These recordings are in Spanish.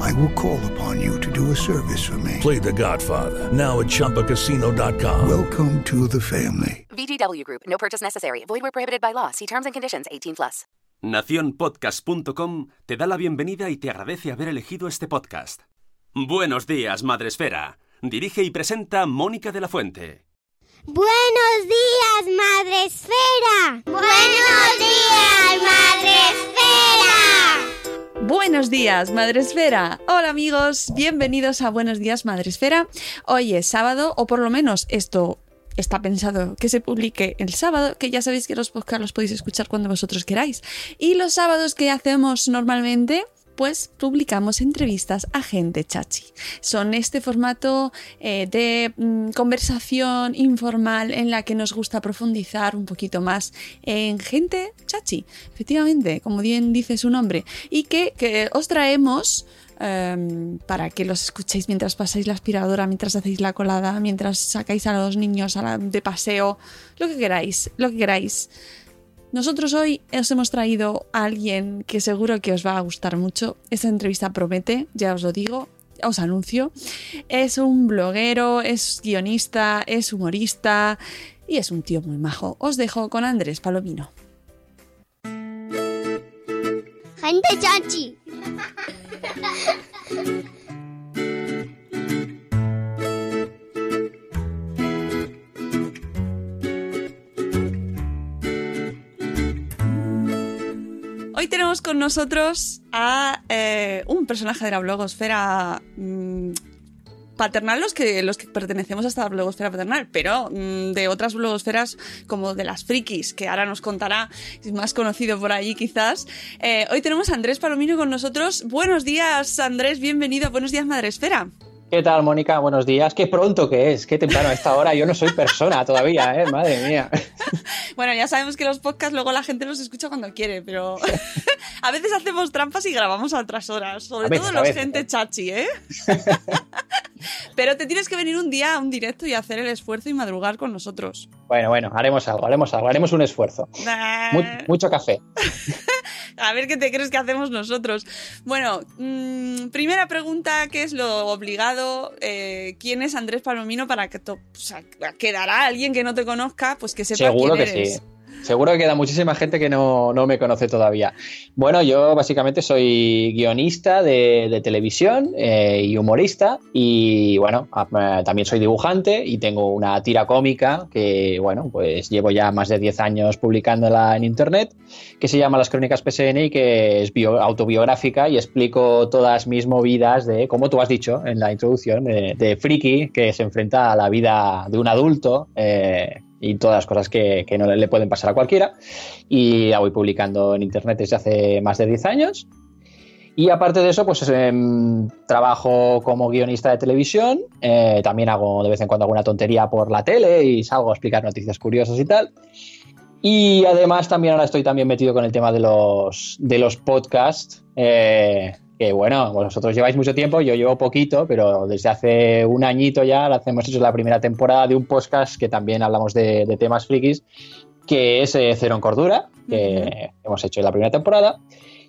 I will call upon you to do a service for me. Play The Godfather now at ChumbaCasino.com. Welcome to the family. VGW Group. No purchase necessary. Void where prohibited by law. See terms and conditions. 18 plus. Naciónpodcast.com te da la bienvenida y te agradece haber elegido este podcast. Buenos días, Madresfera. Dirige y presenta Mónica de la Fuente. Buenos días, Madre Esfera. Buenos días, Madre Esfera. Buenos días, Madre Esfera. Hola amigos, bienvenidos a Buenos días, Madre Esfera. Hoy es sábado, o por lo menos esto está pensado que se publique el sábado, que ya sabéis que los podcasts los podéis escuchar cuando vosotros queráis. Y los sábados que hacemos normalmente pues publicamos entrevistas a gente chachi. Son este formato eh, de mm, conversación informal en la que nos gusta profundizar un poquito más en gente chachi, efectivamente, como bien dice su nombre, y que, que os traemos em, para que los escuchéis mientras pasáis la aspiradora, mientras hacéis la colada, mientras sacáis a los niños a la- de paseo, lo que queráis, lo que queráis. Nosotros hoy os hemos traído a alguien que seguro que os va a gustar mucho. Esta entrevista promete, ya os lo digo, os anuncio. Es un bloguero, es guionista, es humorista y es un tío muy majo. Os dejo con Andrés Palomino. Gente chachi. Hoy tenemos con nosotros a eh, un personaje de la blogosfera mm, paternal, los que, los que pertenecemos a esta blogosfera paternal, pero mm, de otras blogosferas como de las frikis, que ahora nos contará, más conocido por allí quizás. Eh, hoy tenemos a Andrés Palomino con nosotros. Buenos días, Andrés, bienvenido. Buenos días, Madresfera. ¿Qué tal, Mónica? Buenos días. Qué pronto que es, qué temprano a esta hora. Yo no soy persona todavía, ¿eh? Madre mía. Bueno, ya sabemos que los podcasts luego la gente los escucha cuando quiere, pero a veces hacemos trampas y grabamos a otras horas, sobre veces, todo los veces, gente ¿eh? chachi, ¿eh? pero te tienes que venir un día a un directo y hacer el esfuerzo y madrugar con nosotros. Bueno, bueno, haremos algo, haremos algo, haremos un esfuerzo. Mu- mucho café. A ver qué te crees que hacemos nosotros. Bueno, mm, primera pregunta, ¿qué es lo obligado? Eh, ¿Quién es Andrés Palomino para que to- o sea, quedará alguien que no te conozca, pues que sepa Seguro quién que eres? sí. Seguro que queda muchísima gente que no, no me conoce todavía. Bueno, yo básicamente soy guionista de, de televisión eh, y humorista y bueno, a- eh, también soy dibujante y tengo una tira cómica que bueno, pues llevo ya más de 10 años publicándola en internet que se llama Las Crónicas PSN y que es bio- autobiográfica y explico todas mis movidas de, como tú has dicho en la introducción, de, de friki que se enfrenta a la vida de un adulto eh, y todas las cosas que, que no le, pueden pasar a cualquiera. Y la voy publicando en internet desde hace más de 10 años. Y aparte de eso, pues em, trabajo como guionista de televisión. eh, también hago de vez en cuando alguna tontería por la tele y salgo a explicar noticias curiosas y tal. Y además también ahora estoy también metido con el tema de los, de los podcasts. eh, que bueno, vosotros lleváis mucho tiempo, yo llevo poquito, pero desde hace un añito ya hemos hecho la primera temporada de un podcast que también hablamos de, de temas frikis, que es eh, Cero en Cordura, que hemos hecho en la primera temporada.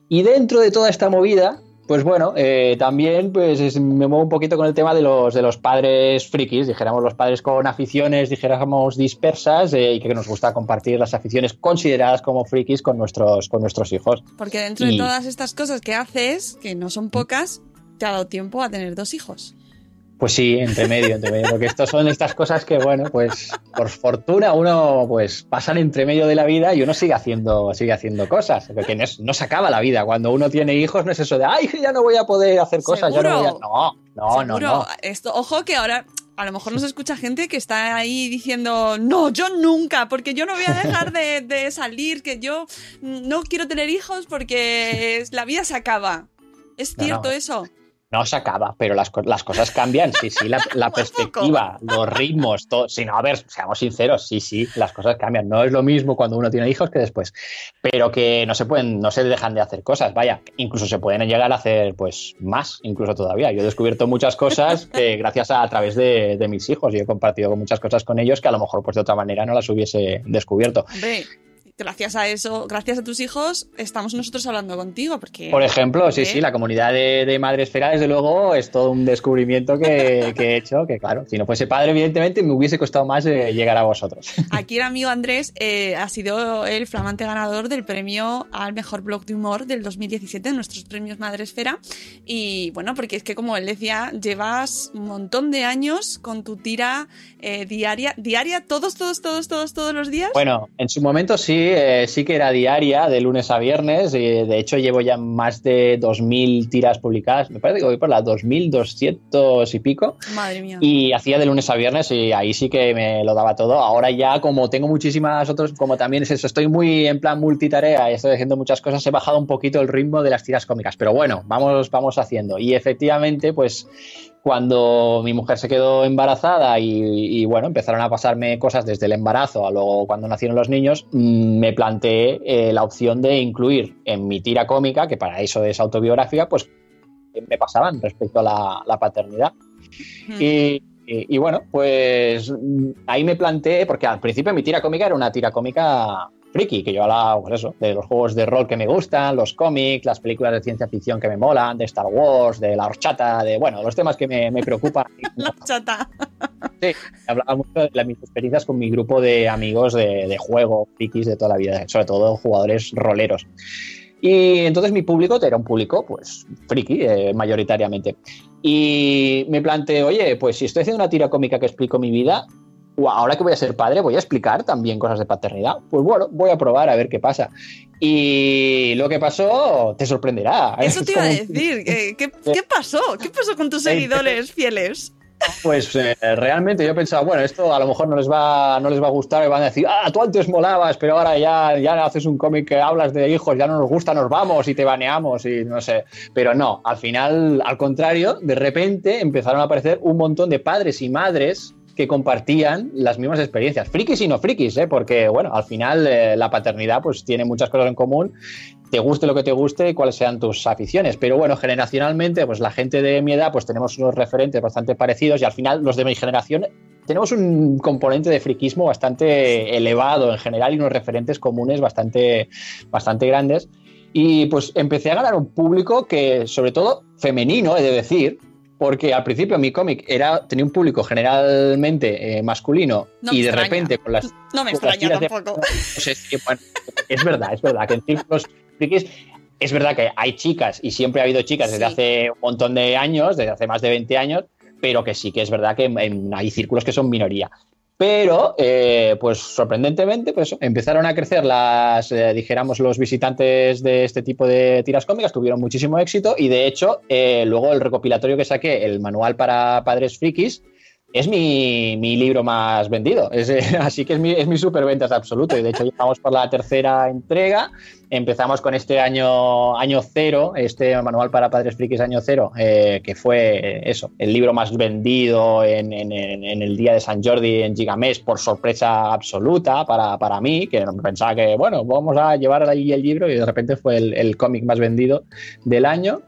Y dentro de toda esta movida, pues bueno, eh, también pues es- me muevo un poquito con el tema de los, de los padres frikis, dijéramos los padres con aficiones, dijéramos dispersas eh, y que nos gusta compartir las aficiones consideradas como frikis con nuestros, con nuestros hijos. Porque dentro de todas estas cosas que haces, que no son pocas, te ha dado tiempo a tener dos hijos. Pues sí, entre medio, entre medio, porque estos son estas cosas que, bueno, pues por fortuna uno pues pasan entre medio de la vida y uno sigue haciendo, sigue haciendo cosas, porque no, no se acaba la vida. Cuando uno tiene hijos no es eso de, ay, ya no voy a poder hacer cosas, ya no voy a... No, no, no, no. Esto, ojo que ahora a lo mejor nos escucha gente que está ahí diciendo, no, yo nunca, porque yo no voy a dejar de, de salir, que yo no quiero tener hijos porque la vida se acaba. ¿Es cierto no. eso? No se acaba, pero las, las cosas cambian, sí, sí, la, la perspectiva, los ritmos, todo. Si no, a ver, seamos sinceros, sí, sí, las cosas cambian. No es lo mismo cuando uno tiene hijos que después. Pero que no se pueden, no se dejan de hacer cosas, vaya, incluso se pueden llegar a hacer pues más, incluso todavía. Yo he descubierto muchas cosas que, gracias a, a través de, de, mis hijos y he compartido muchas cosas con ellos que a lo mejor pues de otra manera no las hubiese descubierto. Hombre gracias a eso, gracias a tus hijos, estamos nosotros hablando contigo. Porque, Por ejemplo, sí, sí, la comunidad de, de Madre Esfera, desde luego, es todo un descubrimiento que, que, he hecho, que claro, si no fuese padre, evidentemente, me hubiese costado más eh, llegar a vosotros. Aquí el amigo Andrés eh, ha sido el flamante ganador del premio al mejor blog de humor del 2017, nuestros premios Madre Esfera. Y bueno, porque es que como él decía, llevas un montón de años con tu tira eh, diaria, diaria, todos, todos, todos, todos, todos los días. Bueno, en su momento sí, eh, sí que era diaria, de lunes a viernes. Y de hecho, llevo ya más de 2.000 tiras publicadas. Me parece que voy por las 2.200 y pico. Madre mía. Y hacía de lunes a viernes y ahí sí que me lo daba todo. Ahora ya, como tengo muchísimas otras, como también es eso, estoy muy en plan multitarea y estoy haciendo muchas cosas, he bajado un poquito el ritmo de las tiras cómicas. Pero bueno, vamos, vamos haciendo. Y efectivamente, pues cuando mi mujer se quedó embarazada y, y, bueno, empezaron a pasarme cosas desde el embarazo a luego cuando nacieron los niños, mm, me planteé eh, la opción de incluir en mi tira cómica, que para eso es autobiográfica, pues me pasaban respecto a la, la paternidad. Mm. Y, y, y, bueno, pues ahí me planteé, porque al principio mi tira cómica era una tira cómica friki, que yo hablaba, pues eso, de los juegos de rol que me gustan, los cómics, las películas de ciencia ficción que me molan, de Star Wars, de la horchata, de, bueno, los temas que me, me preocupan. la horchata. Sí, hablaba mucho de mis experiencias con mi grupo de amigos de, de juego, frikis de toda la vida, sobre todo jugadores roleros. Y entonces mi público era un público, pues, friki, eh, mayoritariamente. Y me planteé, oye, pues si estoy haciendo una tira cómica que explico mi vida, ahora que voy a ser padre, voy a explicar también cosas de paternidad. Pues bueno, voy a probar a ver qué pasa. Y lo que pasó te sorprenderá. Eso te iba a decir. ¿Qué, qué, qué pasó? ¿Qué pasó con tus seguidores fieles? Pues eh, realmente yo pensaba, bueno, esto a lo mejor no les va, no les va a gustar y van a decir, ah, tú antes molabas, pero ahora ya, ya haces un cómic que hablas de hijos, ya no nos gusta, nos vamos y te baneamos y no sé. Pero no, al final, al contrario, de repente empezaron a aparecer un montón de padres y madres que compartían las mismas experiencias, frikis y no frikis, ¿eh? porque bueno, al final eh, la paternidad pues tiene muchas cosas en común, te guste lo que te guste y cuáles sean tus aficiones, pero bueno, generacionalmente pues la gente de mi edad pues tenemos unos referentes bastante parecidos y al final los de mi generación tenemos un componente de friquismo bastante elevado en general y unos referentes comunes bastante, bastante grandes. Y pues empecé a ganar un público que, sobre todo femenino, he de decir, porque al principio mi cómic era tenía un público generalmente eh, masculino no y de extraña. repente con las no me extraña tampoco de, pues es, que, bueno, es verdad es verdad que en círculos frikis es verdad que hay chicas y siempre ha habido chicas desde Sí. hace un montón de años desde hace más de 20 años pero que sí que es verdad que en- hay círculos que son minoría pero, eh, pues sorprendentemente, pues empezaron a crecer las, eh, dijéramos, los visitantes de este tipo de tiras cómicas, tuvieron muchísimo éxito y de hecho, eh, luego el recopilatorio que saqué, el manual para padres frikis, es mi, mi libro más vendido. Así que es mi, es mi superventas absoluto. Y de hecho, vamos por la tercera entrega. Empezamos con este año, año cero, este manual para padres frikis año cero, eh, que fue eso, el libro más vendido en, el día de San Jordi en Gigamés por sorpresa absoluta para, para mí, que pensaba que, bueno, vamos a llevar ahí el libro y de repente fue el cómic más vendido del año.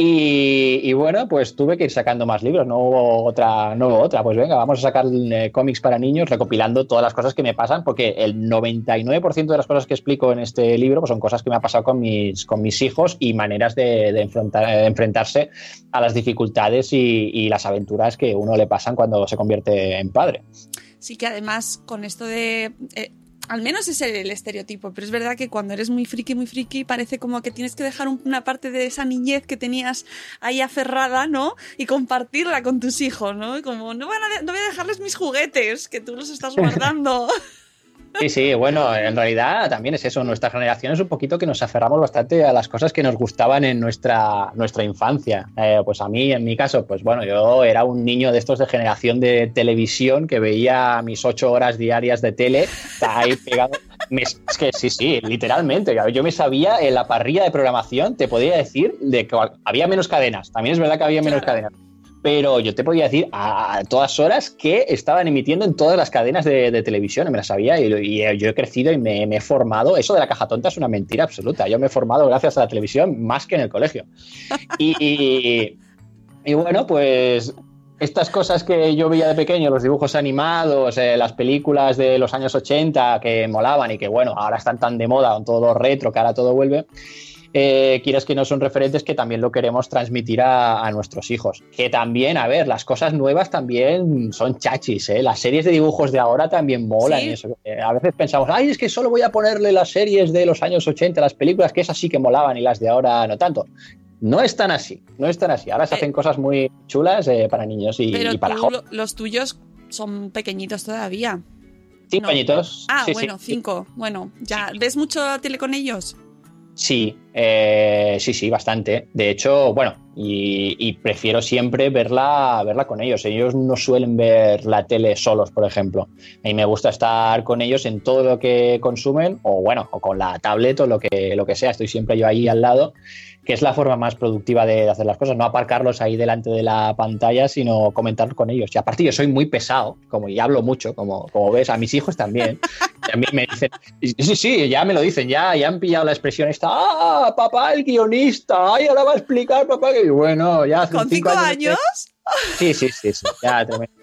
Y, bueno, pues tuve que ir sacando más libros, no hubo otra, no hubo otra. Pues venga, vamos a sacar eh, cómics para niños recopilando todas las cosas que me pasan, porque el 99% de las cosas que explico en este libro pues son cosas que me han pasado con mis, con mis hijos y maneras de, de enfrentar- de enfrentarse a las dificultades y, y las aventuras que uno le pasan cuando se convierte en padre. Sí que además con esto de... eh, al menos es el, estereotipo, pero es verdad que cuando eres muy friki, muy friki, parece como que tienes que dejar una parte de esa niñez que tenías ahí aferrada, ¿no? Y compartirla con tus hijos, ¿no? Como, no, van a no voy a dejarles mis juguetes, que tú los estás guardando. Sí, sí, bueno, en realidad también es eso. Nuestra generación es un poquito que nos aferramos bastante a las cosas que nos gustaban en nuestra, nuestra infancia. Eh, pues a mí, en mi caso, pues bueno, yo era un niño de estos de generación de televisión que veía mis ocho horas diarias de tele ahí pegado. es que sí, sí, literalmente. Yo me sabía en la parrilla de programación, te podía decir de que había menos cadenas. También es verdad que había menos cadenas pero yo te podía decir a, todas horas que estaban emitiendo en todas las cadenas de, televisión, me las sabía y, yo he crecido y me, he formado. Eso de la caja tonta es una mentira absoluta. Yo me he formado gracias a la televisión más que en el colegio. Y, y bueno, pues estas cosas que yo veía de pequeño, los dibujos animados, eh, las películas de los años 80 que molaban y que bueno, ahora están tan de moda con todo lo retro, que ahora todo vuelve eh, quieras que no son referentes que también lo queremos transmitir a, nuestros hijos. Que también, a ver, las cosas nuevas también son chachis, ¿eh? Las series de dibujos de ahora también molan. eso. Eh, a veces pensamos, ay, es que solo voy a ponerle las series de los años 80, las películas que esas sí que molaban y las de ahora no tanto. No es tan así, no es tan así. Ahora se hacen cosas muy chulas eh, para niños y, para jóvenes. Los tuyos son pequeñitos todavía. Cinco añitos. Ah, bueno, cinco. Bueno, ya. ¿Ves mucho tele con ellos? Sí, eh, sí, sí, bastante. De hecho, bueno, y, prefiero siempre verla, verla con ellos. Ellos no suelen ver la tele solos, por ejemplo. A mí me gusta estar con ellos en todo lo que consumen, o bueno, o con la tablet o lo que, lo que sea. Estoy siempre yo ahí al lado que es la forma más productiva de hacer las cosas, no aparcarlos ahí delante de la pantalla, sino comentar con ellos. Y aparte yo soy muy pesado, como y hablo mucho, como, como ves, a mis hijos también. También me dicen, sí, sí, ya me lo dicen, ya, ya han pillado la expresión esta, ah, papá, el guionista, ay, ahora va a explicar, papá, que bueno, ya ¿Con cinco, años? Sí, sí, sí, sí, ya tremendo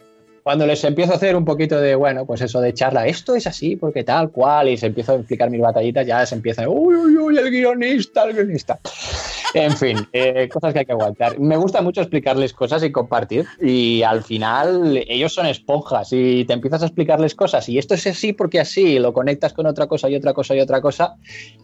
cuando les empiezo a hacer un poquito de, bueno, pues eso de charla, esto es así, porque tal cual, y se empiezo a explicar mis batallitas, ya se empieza, uy, uy, uy, el guionista, el guionista. En fin, eh, cosas que hay que aguantar. Me gusta mucho explicarles cosas y compartir, y al final ellos son esponjas, y te empiezas a explicarles cosas, y esto es así porque así, lo conectas con otra cosa y otra cosa y otra cosa,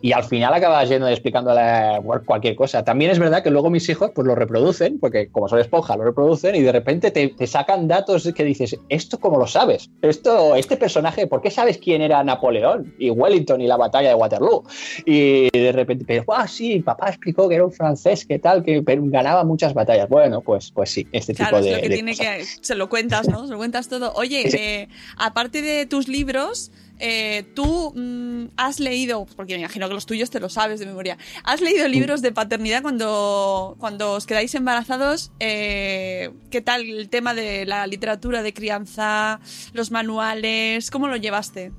y al final acabas yendo y explicándole cualquier cosa. También es verdad que luego mis hijos pues lo reproducen, porque como son esponjas, lo reproducen, y de repente te, te sacan datos que dices, ¿esto cómo lo sabes? Esto, este personaje, ¿por qué sabes quién era Napoleón y Wellington y la batalla de Waterloo? Y de repente, pero, ah, sí, papá explicó que era un francés, que tal, que ganaba muchas batallas. Bueno, pues, pues sí, este tipo de, es lo que tiene que se lo cuentas, ¿no? Se lo cuentas todo. Oye, eh, aparte de tus libros, eh, tú mm, has leído, porque me imagino que los tuyos te lo sabes de memoria, has leído libros de paternidad cuando, cuando os quedáis embarazados. Eh, ¿Qué tal el tema de la literatura de crianza, los manuales? ¿Cómo lo llevaste?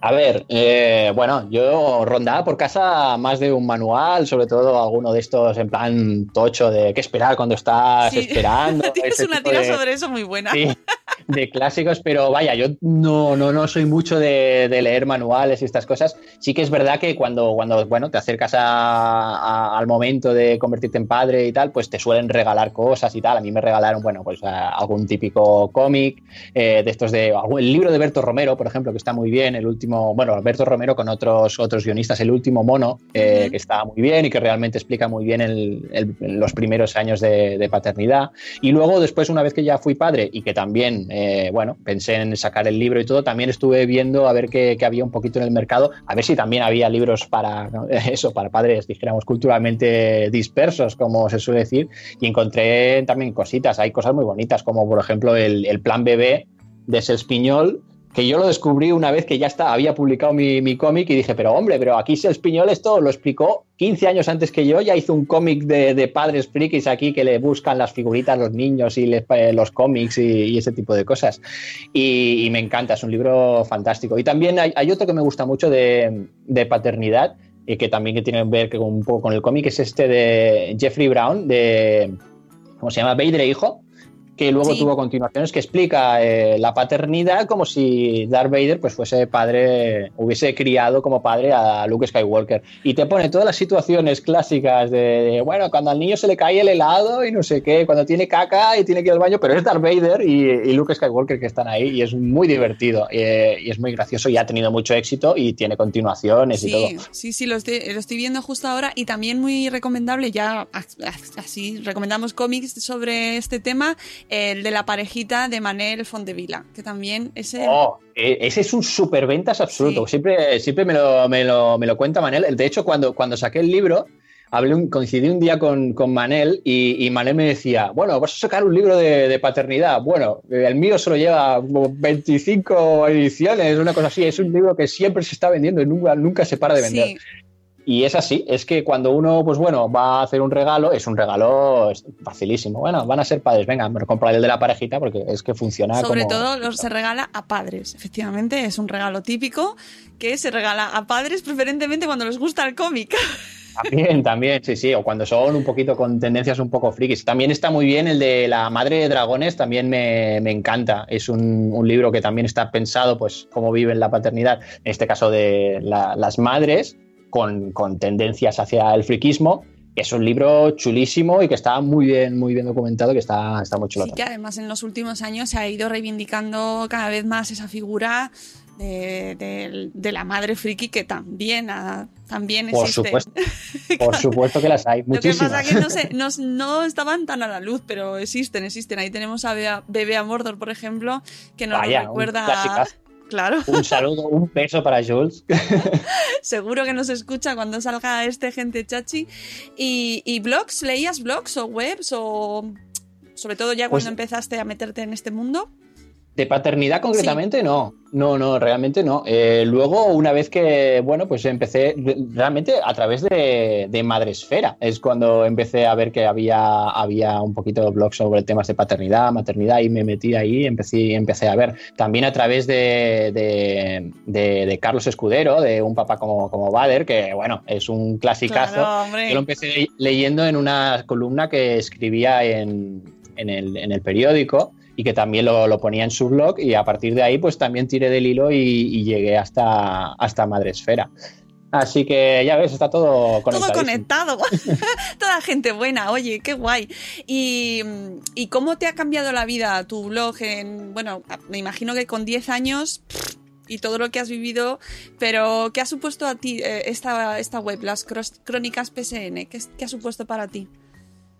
A ver, eh, bueno, yo rondaba por casa más de un manual, sobre todo alguno de estos en plan tocho de qué esperar cuando estás esperando. Tienes una tira sobre eso muy buena. Sí, de clásicos, pero vaya, yo no, no, no soy mucho de, leer manuales y estas cosas. Sí que es verdad que cuando, cuando bueno, te acercas al momento de convertirte en padre y tal, pues te suelen regalar cosas y tal. A mí me regalaron, bueno, pues algún típico cómic, eh, de estos de el libro de Berto Romero, por ejemplo, que está muy bien, el último, bueno, Alberto Romero con otros, otros guionistas, el último mono, eh, que está muy bien y que realmente explica muy bien los primeros años de, de paternidad. Y luego, después, una vez que ya fui padre y que también eh, bueno, pensé en sacar el libro y todo. También estuve viendo a ver qué, había un poquito en el mercado, a ver si también había libros para eso, para padres, dijéramos, culturalmente dispersos, como se suele decir. Y encontré también cositas, hay cosas muy bonitas, como por ejemplo el, plan bebé de Selspiñol, que yo lo descubrí una vez que ya está, había publicado mi, cómic y dije, pero hombre, pero aquí el Piñol esto lo explicó 15 años antes que yo, ya hizo un cómic de, padres frikis aquí que le buscan las figuritas los niños y eh, los cómics y, ese tipo de cosas. Y, me encanta, es un libro fantástico. Y también hay, otro que me gusta mucho de, paternidad y que también que tiene que ver un poco con el cómic, es este de Jeffrey Brown, de, ¿cómo se llama? Veidre Hijo que luego Sí. tuvo continuaciones que explica eh, la paternidad como si Darth Vader pues fuese padre, hubiese criado como padre a Luke Skywalker. Y te pone todas las situaciones clásicas de, de, bueno, cuando al niño se le cae el helado y no sé qué, cuando tiene caca y tiene que ir al baño, pero es Darth Vader y, y Luke Skywalker que están ahí y es muy divertido eh, y es muy gracioso y ha tenido mucho éxito y tiene continuaciones y todo. Sí, sí, sí, lo estoy, lo estoy viendo justo ahora y también muy recomendable, ya as- as- así recomendamos cómics sobre este tema, el de la parejita de Manel Fontevila, que también es el... Oh, eh, ese es un superventas absoluto. Sí. Siempre, siempre me, lo, me, lo, me lo cuenta Manel. De hecho, cuando, cuando saqué el libro, hablé un- coincidí un día con, con Manel y, y Manel me decía, bueno, vas a sacar un libro de, de paternidad. Bueno, el mío solo lleva como 25 ediciones, una cosa así. Es un libro que siempre se está vendiendo y nunca, nunca se para de vender. Sí, Y es así, es que cuando uno, pues bueno, va a hacer un regalo, es un regalo facilísimo. Bueno, van a ser padres, venga, me compro el de la parejita porque es que funciona sobre como- todo se regala a padres, efectivamente, es un regalo típico que se regala a padres preferentemente cuando les gusta el cómic. También, también, sí, sí, o cuando son un poquito con tendencias un poco frikis. También está muy bien el de La Madre de Dragones, también me, me encanta. Es un, un libro que también está pensado, pues, cómo viven la paternidad, en este caso de la- las madres, con, con tendencias hacia el friquismo. Es un libro chulísimo y que está muy bien, muy bien documentado, que está, está muy chulo. Sí, que además en los últimos años se ha ido reivindicando cada vez más esa figura de, de- de la madre friki que también, ah, también Por existe. supuesto, Por supuesto que las hay, Lo que muchísimas. pasa es que no, se- no, no estaban tan a la luz, pero existen, existen. Ahí tenemos a Bea- Bebé a Mordor, por ejemplo, que nos Vaya, un recuerda a... Claro, Un saludo, un beso para Jules. seguro que nos escucha cuando salga este gente chachi. Y, y blogs, ¿leías blogs o webs o sobre todo ya Pues- cuando empezaste a meterte en este mundo? De paternidad concretamente no, no, no, realmente no. Eh, luego, una vez que, bueno, pues empecé re- realmente a través de, de Madresfera, es cuando empecé a ver que había, había un poquito de blog sobre temas de paternidad, maternidad y me metí ahí y empecé, empecé a ver. También a través de, de, de- de Carlos Escudero, de Un papá como, como Bader, que bueno, es un clasicazo. Claro. Yo lo empecé le- leyendo en una columna que escribía en, en el, en el periódico y que también lo, lo ponía en su blog y a partir de ahí pues también tiré del hilo y, y llegué hasta, hasta Madresfera. Así que ya ves, está todo Todo conectadísimo. conectado. Toda gente buena, oye, qué guay. Y, ¿Y cómo te ha cambiado la vida tu blog? En, bueno, me imagino que con 10 años y todo lo que has vivido, pero ¿qué ha supuesto a ti eh, esta, esta web, las crónicas PSN? ¿Qué, qué ha supuesto para ti?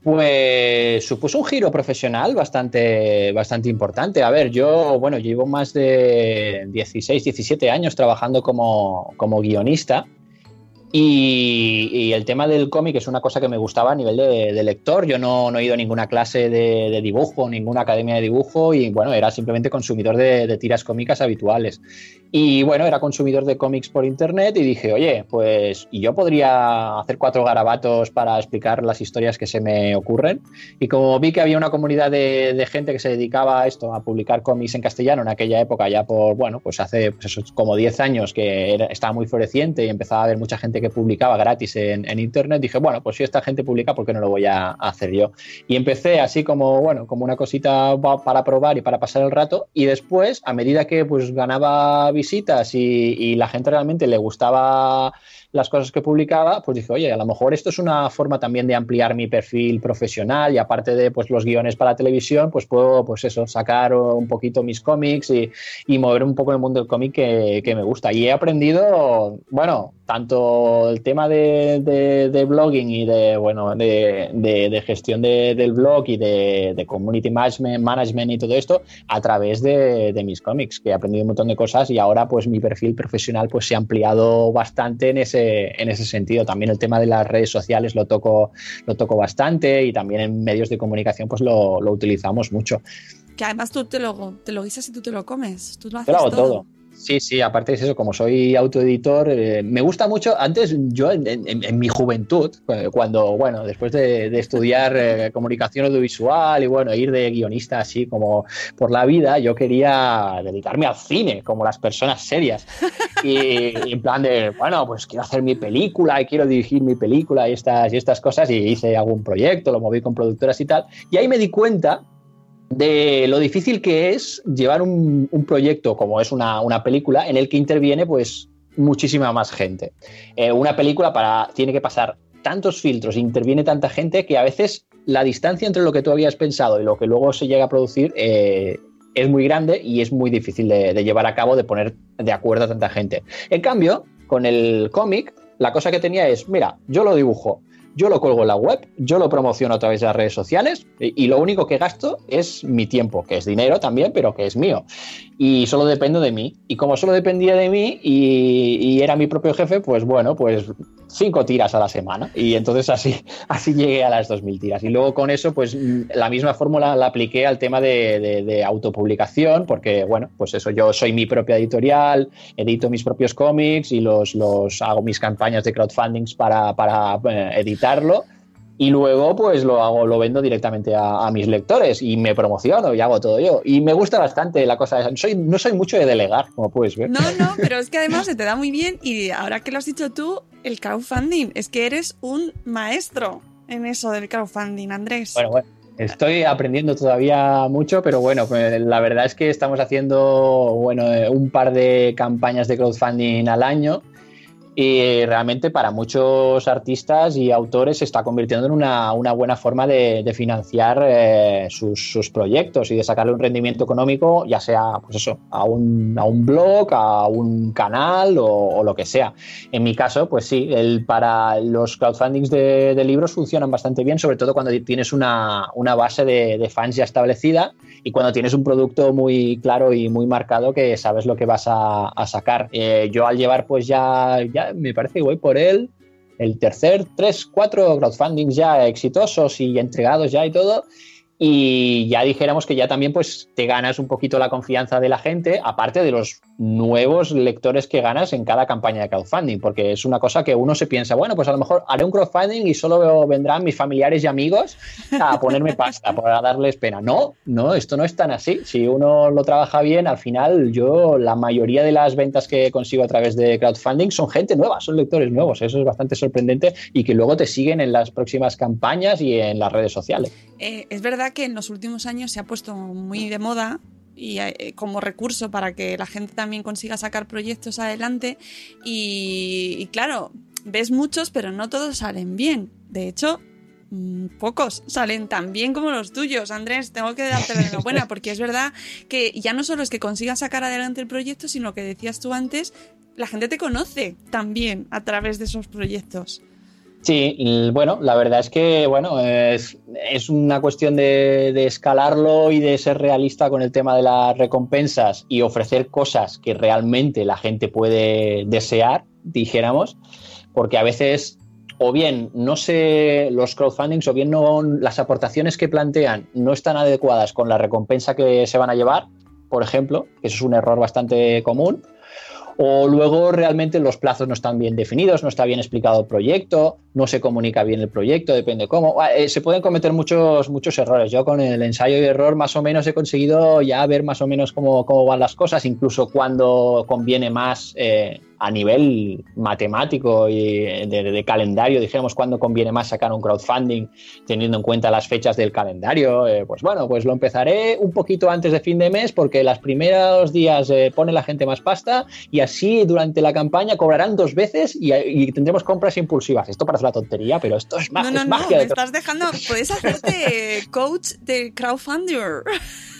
Pues supuso un giro profesional bastante, bastante importante. A ver, yo, bueno, llevo más de 16, 17 años trabajando como, como guionista. Y, y el tema del cómic es una cosa que me gustaba a nivel de, de lector. Yo no, no he ido a ninguna clase de, de dibujo, ninguna academia de dibujo y bueno, era simplemente consumidor de, de tiras cómicas habituales. Y bueno, era consumidor de cómics por internet y dije, oye, pues y yo podría hacer cuatro garabatos para explicar las historias que se me ocurren. Y como vi que había una comunidad de, de gente que se dedicaba a esto, a publicar cómics en castellano en aquella época, ya por, bueno, pues hace pues eso, como 10 años que era- estaba muy floreciente y empezaba a haber mucha gente que publicaba gratis en, en internet, dije, bueno, pues si esta gente publica, ¿por qué no lo voy a hacer yo? Y empecé así como, bueno, como una cosita pa- para probar y para pasar el rato. Y después, a medida que pues ganaba visitas y, y la gente realmente le gustaba las cosas que publicaba, pues dije, oye, a lo mejor esto es una forma también de ampliar mi perfil profesional y aparte de pues, los guiones para televisión, pues puedo, pues eso, sacar un poquito mis cómics y, y mover un poco el mundo del cómic que, que me gusta. Y he aprendido, bueno, tanto el tema de, de- blogging y de, bueno, de, de- gestión de- del blog y de, community management, management y todo esto a través de mis cómics, que he aprendido un montón de cosas y ahora pues mi perfil profesional pues se ha ampliado bastante en ese, en ese sentido. También el tema de las redes sociales lo toco, lo toco bastante y también en medios de comunicación pues lo, lo utilizamos mucho. Que además tú te lo, te lo guisas y tú te lo comes. Tú lo haces Yo lo hago todo. todo. Sí, sí, aparte es eso, como soy autoeditor, eh, me gusta mucho, antes yo en, en- en mi juventud, cu- cuando, bueno, después de, de estudiar eh, comunicación audiovisual y bueno, ir de guionista así como por la vida, yo quería dedicarme al cine, como las personas serias. Y, y en plan de, bueno, pues quiero hacer mi película y quiero dirigir mi película y estas, y estas cosas, y hice algún proyecto, lo moví con productoras y tal, y ahí me di cuenta de lo difícil que es llevar un, proyecto como es una, una, película en el que interviene pues muchísima más gente. Eh, una película para, tiene que pasar tantos filtros, interviene tanta gente que a veces la distancia entre lo que tú habías pensado y lo que luego se llega a producir eh, es muy grande y es muy difícil de llevar a cabo, de poner de acuerdo a tanta gente. En cambio, con el cómic, la cosa que tenía es, mira, yo lo dibujo, yo lo colgo en la web, yo lo promociono a través de las redes sociales y, y, lo único que gasto es mi tiempo, que es dinero también, pero que es mío. Y solo dependo de mí. Y como solo dependía de mí y era mi propio jefe, pues bueno, pues cinco tiras a la semana. Y entonces así, así llegué a las 2.000 tiras. Y luego con eso, pues la misma fórmula la apliqué al tema de, de, autopublicación, porque bueno, pues eso, yo soy mi propia editorial, edito mis propios cómics y los, los hago mis campañas de crowdfundings para, para eh, editarlo. Y luego, pues lo hago, lo vendo directamente a, a, mis lectores y me promociono y hago todo yo. Y me gusta bastante la cosa. Soy, no soy mucho de delegar, como puedes ver. No, no, pero es que además se te da muy bien. Y ahora que lo has dicho tú, el crowdfunding, es que eres un maestro en eso del crowdfunding, Andrés. Bueno, bueno. Estoy aprendiendo todavía mucho, pero bueno, pues la verdad es que estamos haciendo bueno, un par de campañas de crowdfunding al año y realmente para muchos artistas y autores se está convirtiendo en una, una buena forma de, financiar eh, sus, proyectos y de sacarle un rendimiento económico, ya sea pues eso, a, un, a un blog, a un canal o, lo que sea. En mi caso, pues sí, el, para los crowdfundings de, libros funcionan bastante bien, sobre todo cuando tienes una, una base de, fans ya establecida y cuando tienes un producto muy claro y muy marcado que sabes lo que vas a, sacar. Eh, yo al llevar pues ya me parece voy por él, el tercer, tres, cuatro crowdfundings ya exitosos y entregados ya y todo. Y ya dijéramos que ya también pues te ganas un poquito la confianza de la gente, aparte de los nuevos lectores que ganas en cada campaña de crowdfunding, porque es una cosa que uno se piensa, bueno, pues a lo mejor haré un crowdfunding y solo vendrán mis familiares y amigos a ponerme pasta para darles pena. No, no, esto no es tan así. Si uno lo trabaja bien, al final yo, la mayoría de las ventas que consigo a través de crowdfunding son gente nueva, son lectores nuevos. Eso es bastante sorprendente y que luego te siguen en las próximas campañas y en las redes sociales. Eh, es verdad que en los últimos años se ha puesto muy de moda y eh, como recurso para que la gente también consiga sacar proyectos adelante y, y claro, ves muchos pero no todos salen bien. De hecho, mmm, pocos salen tan bien como los tuyos, Andrés. Tengo que darte la enhorabuena porque es verdad que ya no solo es que consigas sacar adelante el proyecto, sino que decías tú antes, la gente te conoce también a través de esos proyectos. Sí, bueno, la verdad es que bueno, es, es una cuestión de, de, escalarlo y de ser realista con el tema de las recompensas y ofrecer cosas que realmente la gente puede desear, dijéramos, porque a veces o bien no sé los crowdfundings o bien no las aportaciones que plantean no están adecuadas con la recompensa que se van a llevar, por ejemplo, eso es un error bastante común o luego realmente los plazos no están bien definidos, no está bien explicado el proyecto, no se comunica bien el proyecto, depende cómo. Eh, se pueden cometer muchos, muchos errores. Yo con el ensayo y error más o menos he conseguido ya ver más o menos cómo, cómo van las cosas, incluso cuando conviene más eh, a nivel matemático y de, de, calendario, dijéramos, cuándo conviene más sacar un crowdfunding teniendo en cuenta las fechas del calendario, eh, pues bueno, pues lo empezaré un poquito antes de fin de mes porque los primeros días eh, pone la gente más pasta y así durante la campaña cobrarán dos veces y, y tendremos compras impulsivas. Esto parece una tontería, pero esto es, no, no, es no, magia. Me estás dejando, puedes hacerte coach de crowdfunder.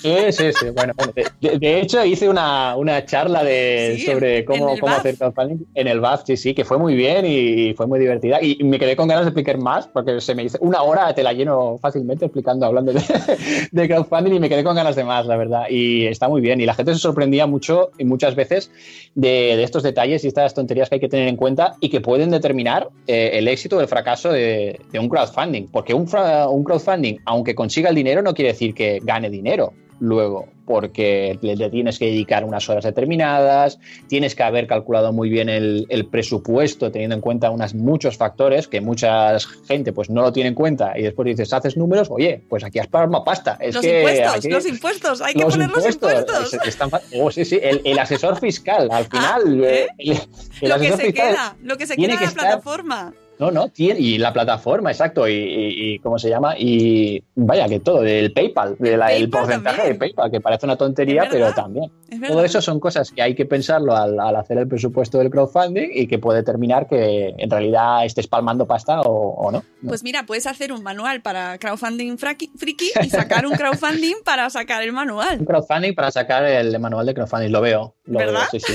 Sí, sí, sí. Bueno, de, de hecho hice una, una charla de, sí, sobre cómo, cómo hacer crowdfunding en el BAF, sí, sí, que fue muy bien y fue muy divertida. Y me quedé con ganas de explicar más, porque se me dice una hora te la lleno fácilmente explicando, hablando de, de crowdfunding y me quedé con ganas de más, la verdad. Y está muy bien. Y la gente se sorprendía mucho y muchas veces de, de estos detalles y estas tonterías que hay que tener en cuenta y que pueden determinar eh, el éxito o el fracaso de, de un crowdfunding. Porque un, un crowdfunding, aunque consiga el dinero, no quiere decir que gane dinero luego, porque le tienes que dedicar unas horas determinadas, tienes que haber calculado muy bien el, el, presupuesto, teniendo en cuenta unos muchos factores que mucha gente pues no lo tiene en cuenta y después dices, haces números, oye, pues aquí has pagado una pasta. Es los que impuestos, los impuestos, hay que los poner impuestos, los impuestos. Están, oh, sí, sí, el, el, asesor fiscal, al final. Ah, ¿eh? el, lo, que fiscal, queda, lo que se queda, lo que se queda de la plataforma No, no, tiene, y la plataforma, exacto, y, y- y ¿cómo se llama? Y vaya, que todo, el PayPal, de la- el, porcentaje también. de PayPal, que parece una tontería, Es pero también. Es Todo eso son cosas que hay que pensarlo al, al hacer el presupuesto del crowdfunding y que puede terminar que en realidad estés palmando pasta o, o no. Pues mira, puedes hacer un manual para crowdfunding friki y sacar un crowdfunding para sacar el manual. Un crowdfunding para sacar el manual de crowdfunding, lo veo. Lo ¿Verdad? veo, sí, sí.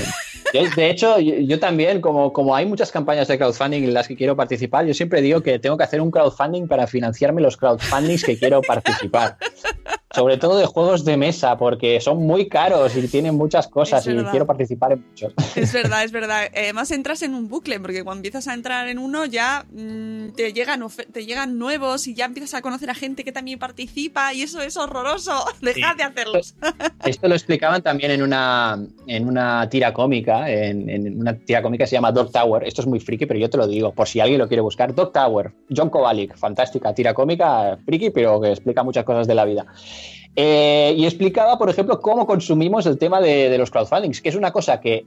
De, de hecho, yo, yo también, como, como hay muchas campañas de crowdfunding en las que quiero participar, yo siempre digo que tengo que hacer un crowdfunding para financiarme los crowdfundings que quiero participar. Sobre todo de juegos de mesa, porque son muy caros y tienen muchas cosas Es y verdad. quiero participar en muchos. Es verdad, es verdad. Además entras en un bucle, porque cuando empiezas a entrar en uno ya mm, te, llegan te llegan nuevos y ya empiezas a conocer a gente que también participa y eso es horroroso. Dejad de hacerlos. Esto lo explicaban también en una, en una tira cómica, en, en una tira cómica que se llama Dog Tower. Esto es muy friki, pero yo te lo digo, por si alguien lo quiere buscar. Dog Tower, John Kovalik, fantástica tira cómica, friki, pero que explica muchas cosas de la vida. Eh, y explicaba, por ejemplo, cómo consumimos el tema de, de los crowdfundings, que es una cosa que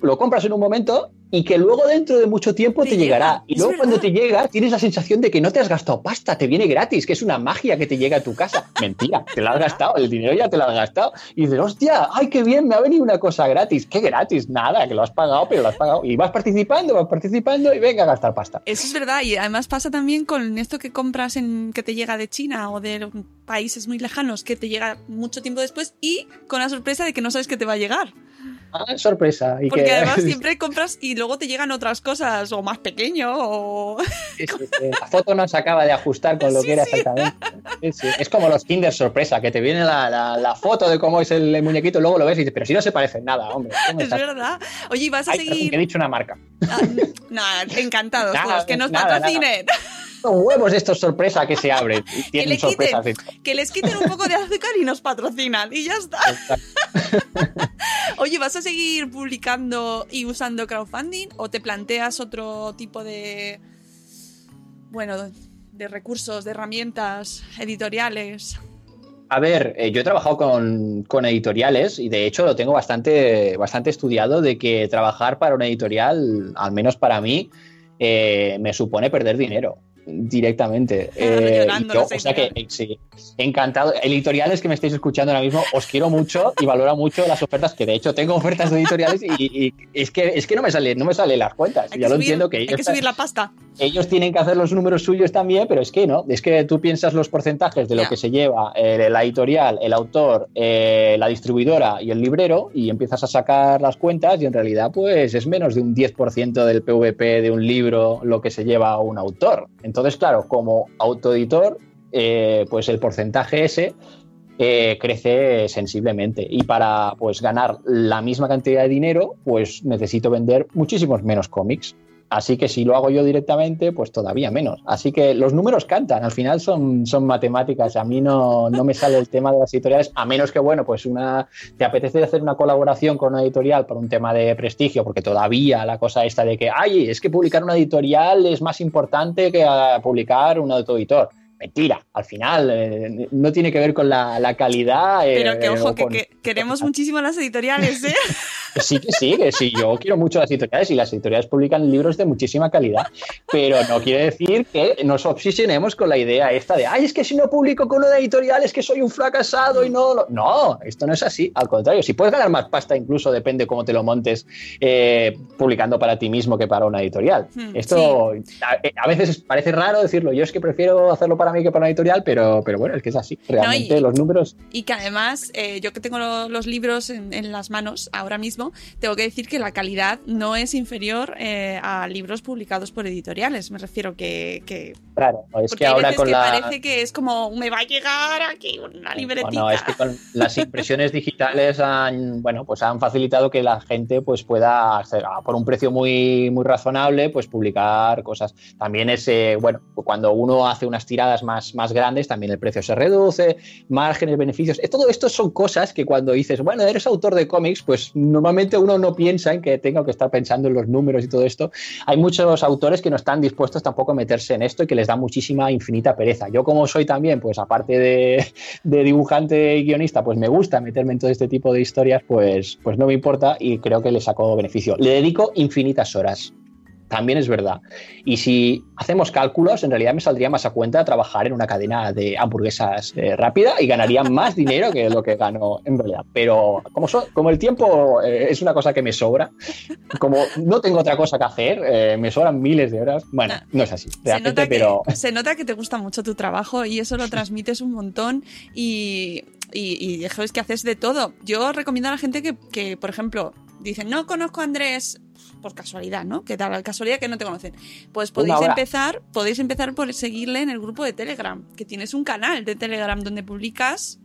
lo compras en un momento y que luego dentro de mucho tiempo Te te, llega, llegará. Y luego cuando te llega tienes la sensación de que no te has gastado pasta, te viene gratis, que es una magia que te llega a tu casa. Mentira, te lo has gastado, el dinero ya te lo has gastado. Y dices, hostia, ay, qué bien, me ha venido una cosa gratis. ¿Qué gratis? Nada, que lo has pagado, pero lo has pagado. Y vas participando, vas participando y venga a gastar pasta. Eso es verdad y además pasa también con esto que compras en que te llega de China o de países muy lejanos que te llega mucho tiempo después y con la sorpresa de que no sabes que te va a llegar. Ah, sorpresa. Y Porque que, además siempre compras y luego te llegan otras cosas o más pequeño o... Sí, sí, sí. La foto no se acaba de ajustar con lo que era exactamente. Es como los Kinder sorpresa, que te viene la, la- la foto de cómo es el, el muñequito, luego lo ves y dices, pero si no se parece en nada, hombre. ¿cómo Es estás? verdad. Oye, ¿y vas a Ay, seguir...? que he dicho una marca. Ah, nada, encantados Nada, todos, que nos nada, patrocinen. Son huevos estos sorpresa que se abren y Que tienen le quiten, sorpresas que les quiten un poco de azúcar y nos patrocinan y ya está. Oye, ¿vas a seguir publicando y usando crowdfunding o te planteas otro tipo de bueno, de recursos, de herramientas editoriales? A ver, eh, yo he trabajado con, con editoriales y de hecho lo tengo bastante, bastante estudiado de que trabajar para una editorial, al menos para mí, eh, me supone perder dinero directamente. Eh, llorando o sea que sí, encantado. Editoriales que me estáis escuchando ahora mismo, os quiero mucho y valoro mucho las ofertas, que de hecho tengo ofertas de editoriales y, y es que es que no me sale, no me salen las cuentas. Hay Ya lo subir, entiendo que hay ellos que subir la pasta. ellos tienen que hacer los números suyos también, pero es que no, es que tú piensas los porcentajes de lo que se lleva eh, la editorial, el autor, eh, la distribuidora y el librero y empiezas a sacar las cuentas y en realidad pues es menos de un 10% del PVP de un libro lo que se lleva un autor. Entonces, claro, como autoeditor, eh, pues el porcentaje ese eh, crece sensiblemente. Y para pues ganar la misma cantidad de dinero pues necesito vender muchísimos menos cómics Así que si lo hago yo directamente, pues todavía menos. Así que los números cantan, al final son, son matemáticas. A mí no, no me sale el tema de las editoriales, a menos que, bueno, pues una te apetece hacer una colaboración con una editorial por un tema de prestigio, porque todavía la cosa esta de que, ay, es que publicar una editorial es más importante que ah, publicar un autoeditor. Mentira, al final eh, no tiene que ver con la, la calidad. eh, Pero que ojo, o que, con- que queremos muchísimo las editoriales, ¿eh? Sí, que sí, que sí, yo quiero mucho las editoriales y las editoriales publican libros de muchísima calidad, pero no quiere decir que nos obsesionemos con la idea esta de, ay, es que si no publico con una editorial es que soy un fracasado y no... lo-". No, esto no es así, al contrario, si puedes ganar más pasta incluso, depende cómo te lo montes, eh, publicando para ti mismo que para una editorial. Hmm, Esto a, a veces parece raro decirlo, yo es que prefiero hacerlo para mí que para una editorial, pero, pero bueno, es que es así, realmente y- los números... Y que además, eh, yo que tengo lo- los libros en, en las manos ahora mismo, tengo que decir que la calidad no es inferior eh, a libros publicados por editoriales. Me refiero que. que Claro, es porque que hay ahora veces con que la... parece que es como, me va a llegar aquí una libretita. No, es que con las impresiones digitales han, bueno, pues han facilitado que la gente pues pueda hacer por un precio muy, muy razonable, pues publicar cosas. También es, eh, bueno, cuando uno hace unas tiradas más, más grandes, también el precio se reduce, márgenes, beneficios. Eh, Todo esto son cosas que cuando dices, bueno, eres autor de cómics, pues normalmente uno no piensa en que tenga que estar pensando en los números y todo esto. Hay muchos autores que no están dispuestos tampoco a meterse en esto y que les da muchísima, infinita pereza. Yo como soy también, pues aparte de, dibujante y guionista, pues me gusta meterme en todo este tipo de historias, pues, pues no me importa y creo que le saco beneficio. Le dedico infinitas horas. También es verdad. Y si hacemos cálculos, en realidad me saldría más a cuenta trabajar en una cadena de hamburguesas eh, rápida y ganaría más dinero que lo que gano en realidad. Pero como, como el tiempo eh, es una cosa que me sobra, como no tengo otra cosa que hacer, eh, me sobran miles de horas. Bueno, no es así, realmente, se pero... se nota que te gusta mucho tu trabajo y eso lo transmites un montón y, y, y que haces de todo. Yo recomiendo a la gente que, que por ejemplo, dicen, no conozco a Andrés por casualidad, ¿no? Que tal casualidad que no te conocen. Pues podéis empezar, podéis empezar por seguirle en el grupo de Telegram, que tienes un canal de Telegram donde publicas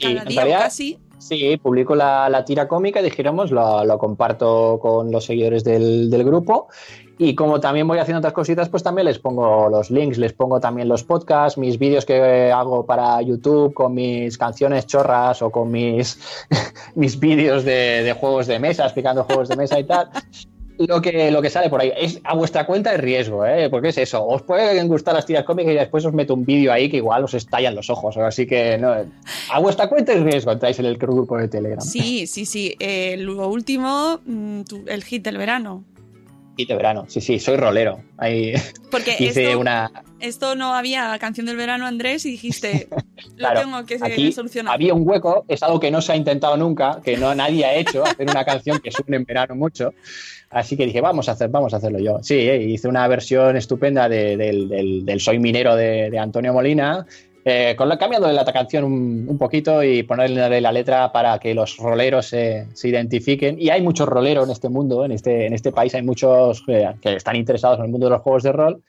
cada día casi. Sí, publico la, tira cómica, dijéramos, lo, lo, comparto con los seguidores del, del, grupo. Y como también voy haciendo otras cositas, pues también les pongo los links, les pongo también los podcasts, mis vídeos que hago para YouTube con mis canciones chorras o con mis, mis vídeos de, de juegos de mesa, explicando juegos de mesa y tal lo que, lo que sale por ahí. Es a vuestra cuenta de riesgo, ¿eh? porque es eso. Os pueden gustar las tiras cómicas y después os meto un vídeo ahí que igual os estallan los ojos. Así que no, a vuestra cuenta de riesgo entráis en el grupo de Telegram. Sí, sí, sí. Eh, lo último, mm, el hit del verano. Hit de verano, sí, sí, soy rolero. Ahí porque hice esto, una. Esto no había canción del verano, Andrés, y dijiste, lo tengo que, aquí solucionar. Había un hueco, es algo que no se ha intentado nunca, que no nadie ha hecho, hacer una canción que suene en verano mucho. Así que dije, vamos a, hacer, vamos a hacerlo yo. Sí, eh, hice una versión estupenda del, Soy Minero de, Antonio Molina, eh, con la, cambiando la canción un, poquito y ponerle la letra para que los roleros se, identifiquen. Y hay muchos roleros en este mundo, en este, en este país hay muchos eh, que están interesados en el mundo de los juegos de rol.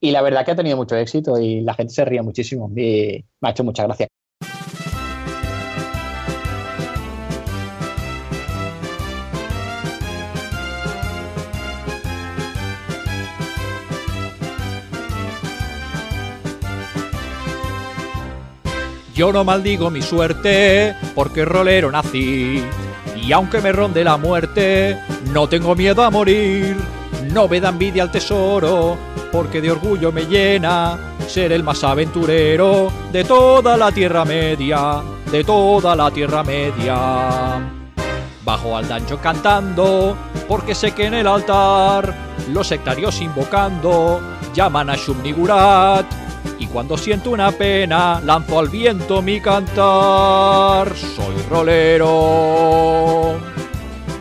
Y la verdad que ha tenido mucho éxito y la gente se ríe muchísimo y me ha hecho mucha gracia. Yo no maldigo mi suerte, porque rolero nací. Y aunque me ronde la muerte, no tengo miedo a morir. No me da envidia al tesoro, porque de orgullo me llena ser el más aventurero de toda la Tierra Media, de toda la Tierra Media. Bajo al dancho cantando, porque sé que en el altar los sectarios invocando llaman a Shumnigurat cuando siento una pena lanzo al viento mi cantar. Soy rolero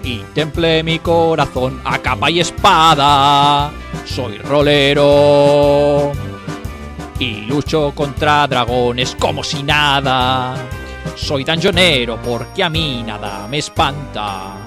y temple mi corazón a capa y espada. Soy rolero y lucho contra dragones como si nada. Soy danjonero porque a mí nada me espanta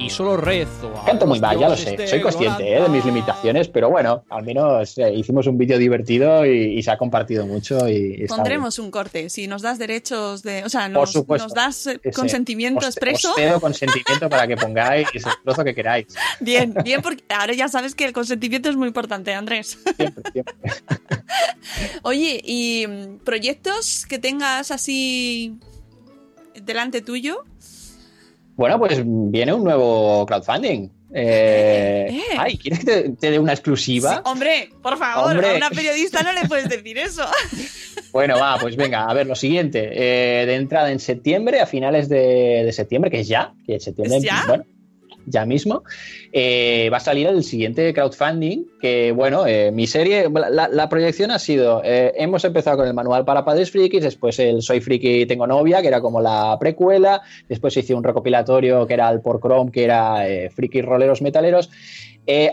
y solo rezo. Canto muy mal, ya lo sé. Soy consciente ¿eh? de mis limitaciones, pero bueno, al menos eh, hicimos un vídeo divertido y, se ha compartido mucho. y, Pondremos un corte. Si nos das derechos de. O sea, nos, nos das eh, consentimiento expreso. Os consentimiento para que pongáis el trozo que queráis. Bien, bien, porque ahora ya sabes que el consentimiento es muy importante, Andrés. Siempre, siempre. Oye, ¿y mm, proyectos que tengas así delante tuyo? Bueno, pues viene un nuevo crowdfunding. Eh, eh. Ay, ¿quieres que te, dé una exclusiva? hombre, por favor, a una periodista no le puedes decir eso. Bueno, va, pues venga, a ver, lo siguiente. Eh, de entrada en septiembre, a finales de, septiembre, que es ya, que es septiembre, ya? Bueno, ya mismo, eh, va a salir el siguiente crowdfunding, que bueno, eh, mi serie, la, proyección ha sido, eh, hemos empezado con el manual para padres frikis, después el Soy friki tengo novia, que era como la precuela, después hice un recopilatorio que era el por Chrome, que era frikis roleros metaleros,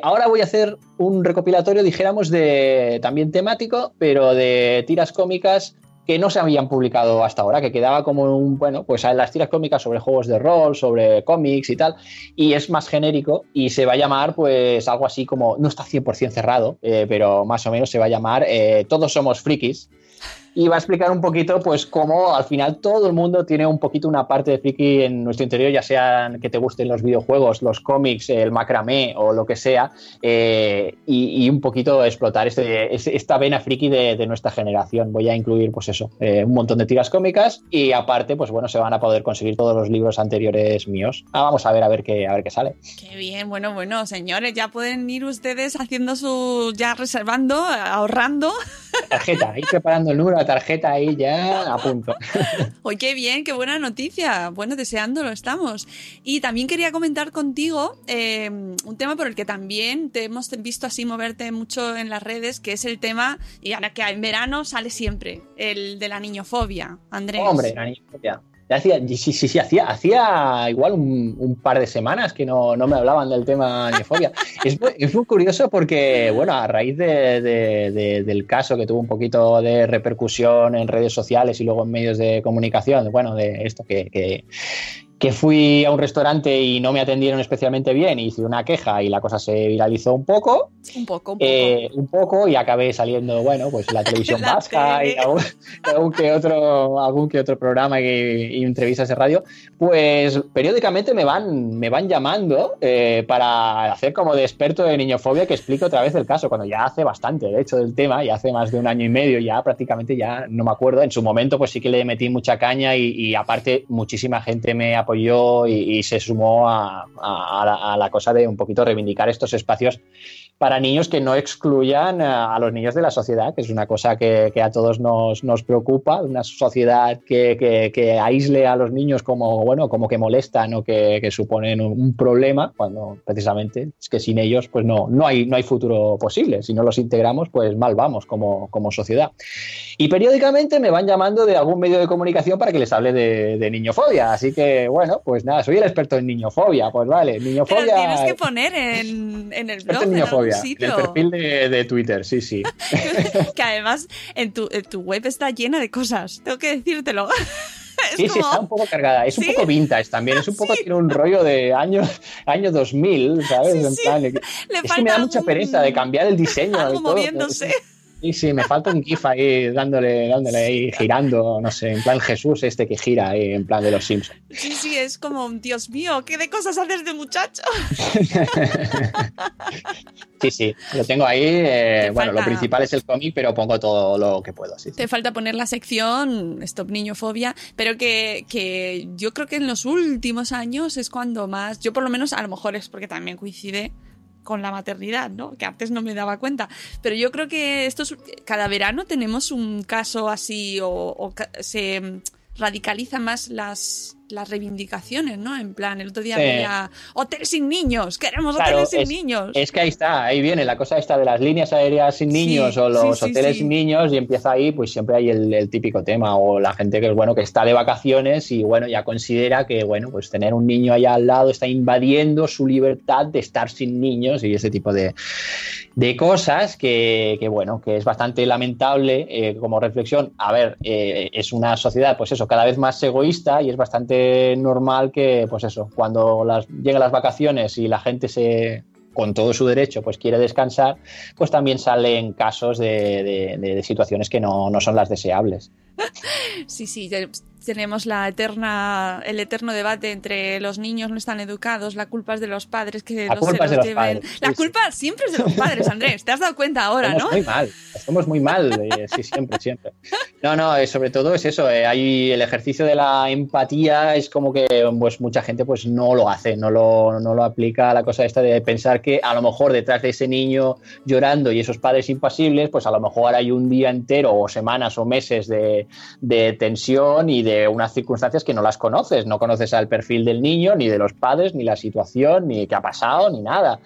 ahora voy a hacer un recopilatorio, dijéramos, de también temático, pero de tiras cómicas que no se habían publicado hasta ahora, que quedaba como un, bueno, pues las tiras cómicas sobre juegos de rol, sobre cómics y tal, y es más genérico y se va a llamar pues algo así como, no está 100% cerrado, eh, pero más o menos se va a llamar eh, Todos somos frikis y va a explicar un poquito, pues, cómo al final todo el mundo tiene un poquito una parte de friki en nuestro interior, ya sean que te gusten los videojuegos, los cómics, el macramé o lo que sea, eh, y, un poquito explotar este, esta vena friki de, nuestra generación. Voy a incluir, pues eso, eh, un montón de tiras cómicas y aparte, pues bueno, se van a poder conseguir todos los libros anteriores míos. Ah, vamos a ver a ver qué, a ver qué sale. Qué bien, bueno, bueno, señores, ya pueden ir ustedes haciendo su, ya reservando, ahorrando tarjeta, ahí preparando el número tarjeta ahí ya a punto. Oye, qué bien, qué buena noticia. Bueno, deseándolo estamos. Y también quería comentar contigo eh, un tema por el que también te hemos visto así moverte mucho en las redes, que es el tema, y ahora que en verano sale siempre, el de la niñofobia, Andrés. Hombre, la niñofobia. Hacía, sí, sí, sí, hacía, hacía igual un, un, par de semanas que no, no, me hablaban del tema niñofobia. es, muy, es muy curioso porque, bueno, a raíz de, de, de, del caso que tuvo un poquito de repercusión en redes sociales y luego en medios de comunicación, bueno, de esto que, que que fui a un restaurante y no me atendieron especialmente bien, hice una queja y la cosa se viralizó un poco. Un poco, un poco. Eh, un poco y acabé saliendo, bueno, pues la televisión la vasca tele. y algún, algún, que otro, algún que otro programa y, y, entrevistas de radio. Pues periódicamente me van, me van llamando eh, para hacer como de experto de niñofobia que explique otra vez el caso, cuando ya hace bastante, de hecho, del tema, ya hace más de un año y medio, ya prácticamente ya no me acuerdo. En su momento, pues sí que le metí mucha caña y, y aparte muchísima gente me apoyó y, y se sumó a, a, la, a, la, cosa de un poquito reivindicar estos espacios para niños que no excluyan a, los niños de la sociedad, que es una cosa que, que a todos nos, nos, preocupa, una sociedad que, que, que, aísle a los niños como, bueno, como que molestan o que, suponen un, un, problema, cuando precisamente es que sin ellos pues no, no, hay, no hay futuro posible. Si no los integramos, pues mal vamos como, como sociedad. Y periódicamente me van llamando de algún medio de comunicación para que les hable de, de niñofobia. Así que, bueno, pues nada, soy el experto en niñofobia. Pues vale, niñofobia. Pero tienes que poner en, en el blog. En niñofobia, en el perfil de, de, Twitter, sí, sí. que además en tu, en tu, web está llena de cosas, tengo que decírtelo. Es sí, como... sí, está un poco cargada. Es ¿Sí? un poco vintage también. Es un poco, sí. tiene un rollo de años, año 2000, ¿sabes? Sí, en plan, Le es que me da mucha pereza de cambiar el diseño. Algo todo. Sí, sí, me falta un GIF ahí dándole, dándole ahí, girando, no sé, en plan Jesús este que gira ahí, en plan de los Simpsons. Sí, sí, es como, Dios mío, ¿qué de cosas haces de muchacho? sí, sí, lo tengo ahí. Eh, bueno, falta... lo principal es el cómic, pero pongo todo lo que puedo. Sí, Te sí. falta poner la sección Stop Niñofobia, pero que, que yo creo que en los últimos años es cuando más, yo por lo menos, a lo mejor es porque también coincide con la maternidad, ¿no? Que antes no me daba cuenta. Pero yo creo que estos, cada verano tenemos un caso así o, o se radicalizan más las, las reivindicaciones, ¿no? En plan, el otro día sí. había hotel sin niños, queremos claro, hoteles sin es, niños. Es que ahí está, ahí viene la cosa esta de las líneas aéreas sin niños sí, o los sí, hoteles sin niños y empieza ahí, pues siempre hay el, el, típico tema o la gente que es bueno que está de vacaciones y bueno ya considera que bueno pues tener un niño allá al lado está invadiendo su libertad de estar sin niños y ese tipo de, de cosas que, que, bueno que es bastante lamentable eh, como reflexión. A ver, eh, es una sociedad pues eso cada vez más egoísta y es bastante normal que, pues eso, cuando las, llegan las vacaciones y la gente se con todo su derecho, pues quiere descansar, pues también salen casos de, de, de situaciones que no, no son las deseables. Sí, sí, tenemos la eterna, el eterno debate entre los niños no están educados, la culpa es de los padres que la los, culpa se los los lleven. Padres, la sí, culpa siempre es de los padres, Andrés. ¿Te has dado cuenta ahora, Estamos no? muy mal, estamos muy mal, eh, sí, siempre, siempre. No, no, eh, sobre todo es eso, eh, hay el ejercicio de la empatía, es como que pues mucha gente pues no lo hace, no lo, no lo aplica a la cosa esta de pensar que a lo mejor detrás de ese niño llorando y esos padres impasibles, pues a lo mejor hay un día entero o semanas o meses de, de tensión y de unas circunstancias que no las conoces, no conoces al perfil del niño, ni de los padres, ni la situación, ni qué ha pasado, ni nada.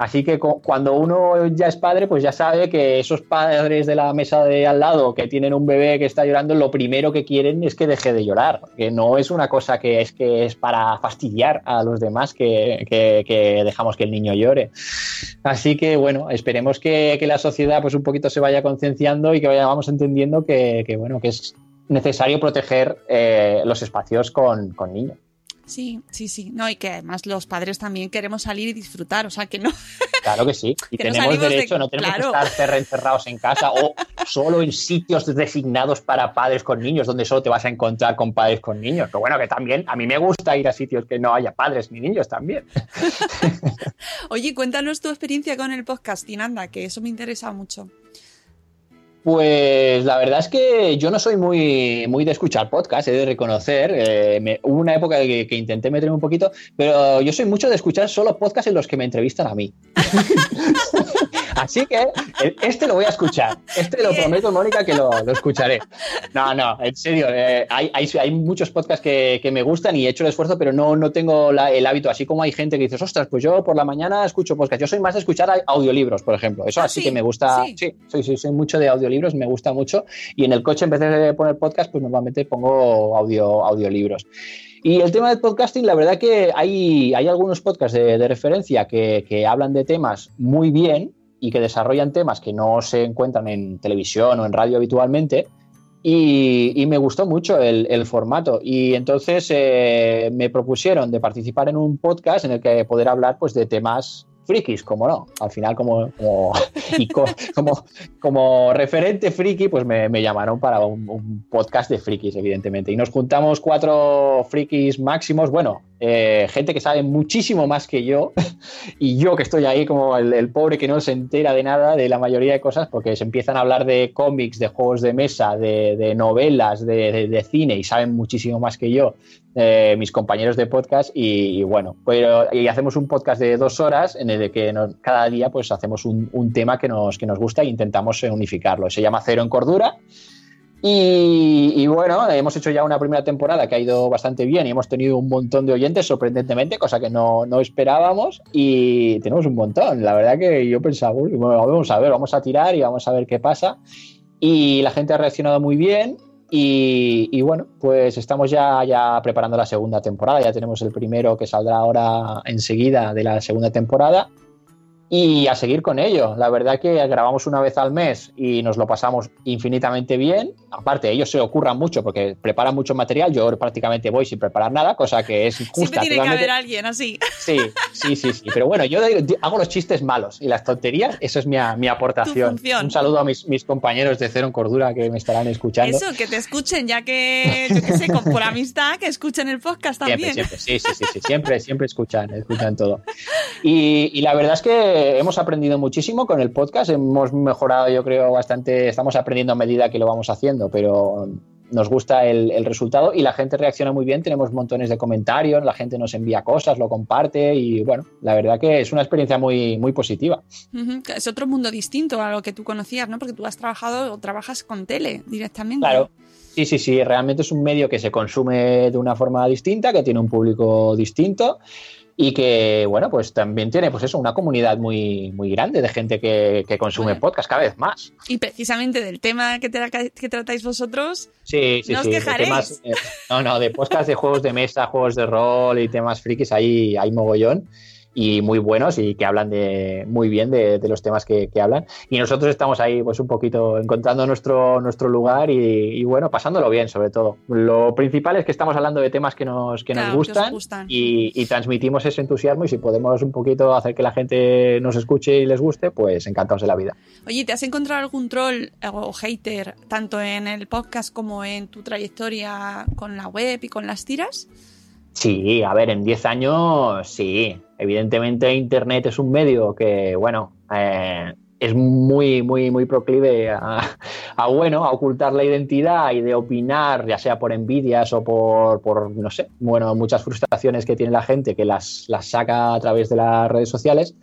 Así que cuando uno ya es padre, pues ya sabe que esos padres de la mesa de al lado que tienen un bebé que está llorando, lo primero que quieren es que deje de llorar, que no es una cosa que es que es para fastidiar a los demás que, que, que dejamos que el niño llore. Así que bueno, esperemos que, que la sociedad pues un poquito se vaya concienciando y que vayamos entendiendo que, que bueno, que es necesario proteger eh, los espacios con, con niños. Sí, sí, sí. No, y que además los padres también queremos salir y disfrutar, o sea que no. Claro que sí. Y que tenemos derecho, de... no tenemos claro. que estar encerrados en casa o solo en sitios designados para padres con niños, donde solo te vas a encontrar con padres con niños. Pero bueno, que también a mí me gusta ir a sitios que no haya padres ni niños también. Oye, cuéntanos tu experiencia con el podcast, Tinanda, que eso me interesa mucho. Pues la verdad es que yo no soy muy, muy de escuchar podcast, he de reconocer. Eh, me, hubo una época que, que, intenté meterme un poquito, pero yo soy mucho de escuchar solo podcasts en los que me entrevistan a mí. Así que eh, este lo voy a escuchar. Este lo prometo, Mónica, que lo, lo escucharé. No, no, en serio. eh, hay, hay, hay muchos podcasts que, que me gustan y he hecho el esfuerzo, pero no, no tengo la- el hábito. Así como hay gente que dice, ostras, pues yo por la mañana escucho podcast. Yo soy más de escuchar audiolibros, por ejemplo. Eso Ah, así sí, que me gusta. sí. Sí, soy, soy, soy mucho de audiolibros, me gusta mucho. Y en el coche, en vez de poner podcast, pues normalmente pongo audio, audiolibros. Y el tema del podcasting, la verdad que hay, hay algunos podcasts de, de referencia que, que hablan de temas muy bien y que desarrollan temas que no se encuentran en televisión o en radio habitualmente. Y, me gustó mucho el, el formato. Y entonces eh, me propusieron de participar en un podcast en el que poder hablar pues, de temas frikis, como no. Al final, como, como, como, referente friki, pues me, me llamaron para un, podcast de frikis, evidentemente. Y nos juntamos cuatro frikis máximos, bueno, eh, gente que sabe muchísimo más que yo, y yo que estoy ahí como el, pobre que no se entera de nada de la mayoría de cosas, porque se empiezan a hablar de cómics, de juegos de mesa, de, novelas, de- de cine, y saben muchísimo más que yo, eh, mis compañeros de podcast, y, bueno, pero y hacemos un podcast de dos horas en el que cada día pues hacemos un, tema que nos, que nos gusta e intentamos eh, unificarlo. Se llama Cero en Cordura. Y, y bueno, hemos hecho ya una primera temporada que ha ido bastante bien y hemos tenido un montón de oyentes, sorprendentemente, cosa que no, no esperábamos. Y tenemos un montón. La verdad que yo pensaba, "Uy, bueno, vamos a ver, vamos a tirar y vamos a ver qué pasa. Y la gente ha reaccionado muy bien. Y, bueno, pues estamos ya, ya preparando la segunda temporada. Ya tenemos el primero que saldrá ahora enseguida de la segunda temporada. Y a seguir con ello. La verdad que grabamos una vez al mes y nos lo pasamos infinitamente bien. Aparte, ellos se ocurran mucho porque preparan mucho material. Yo prácticamente voy sin preparar nada, cosa que es Siempre justa. tiene que haber alguien así. Sí, sí, sí, sí. Pero bueno, yo hago los chistes malos y las tonterías, eso es mi, mi aportación. Un saludo a mis, mis compañeros de Cero en Cordura que me estarán escuchando. Eso, que te escuchen, ya que, yo qué sé, por amistad, que escuchen el podcast también. Siempre, siempre, sí, sí, sí, sí, siempre, siempre escuchan, escuchan todo. Y, y la verdad es que hemos aprendido muchísimo con el podcast, hemos mejorado, yo creo, bastante, estamos aprendiendo a medida que lo vamos haciendo, pero nos gusta el, el resultado y la gente reacciona muy bien, tenemos montones de comentarios, la gente nos envía cosas, lo comparte y bueno, la verdad que es una experiencia muy, muy positiva. Es otro mundo distinto a lo que tú conocías, ¿no? Porque tú has trabajado o trabajas con tele directamente. Claro. Sí, sí, sí, realmente es un medio que se consume de una forma distinta, que tiene un público distinto y que, bueno, pues también tiene, pues eso, una comunidad muy, muy grande de gente que, que consume Bueno. podcast cada vez más. Y precisamente del tema que, tra- que tratáis vosotros, Sí, sí, No os sí. de quejaréis. temas, eh, no, no, de podcast de juegos de mesa, juegos de rol y temas frikis hay, hay mogollón y muy buenos y que hablan de muy bien de, de los temas que, que hablan. Y nosotros estamos ahí pues un poquito encontrando nuestro, nuestro lugar y, y, bueno, pasándolo bien sobre todo. Lo principal es que estamos hablando de temas que nos, que Claro, nos que gustan. Y, y transmitimos ese entusiasmo y si podemos un poquito hacer que la gente nos escuche y les guste, pues encantados de la vida. Oye, ¿te has encontrado algún troll o hater tanto en el podcast como en tu trayectoria con la web y con las tiras? Sí, a ver, en 10 años sí. Evidentemente Internet es un medio que, bueno, eh, es muy, muy, muy proclive a, a, bueno, a ocultar la identidad y de opinar, ya sea por envidias o por, por no sé, bueno, muchas frustraciones que tiene la gente que las, las saca a través de las redes sociales.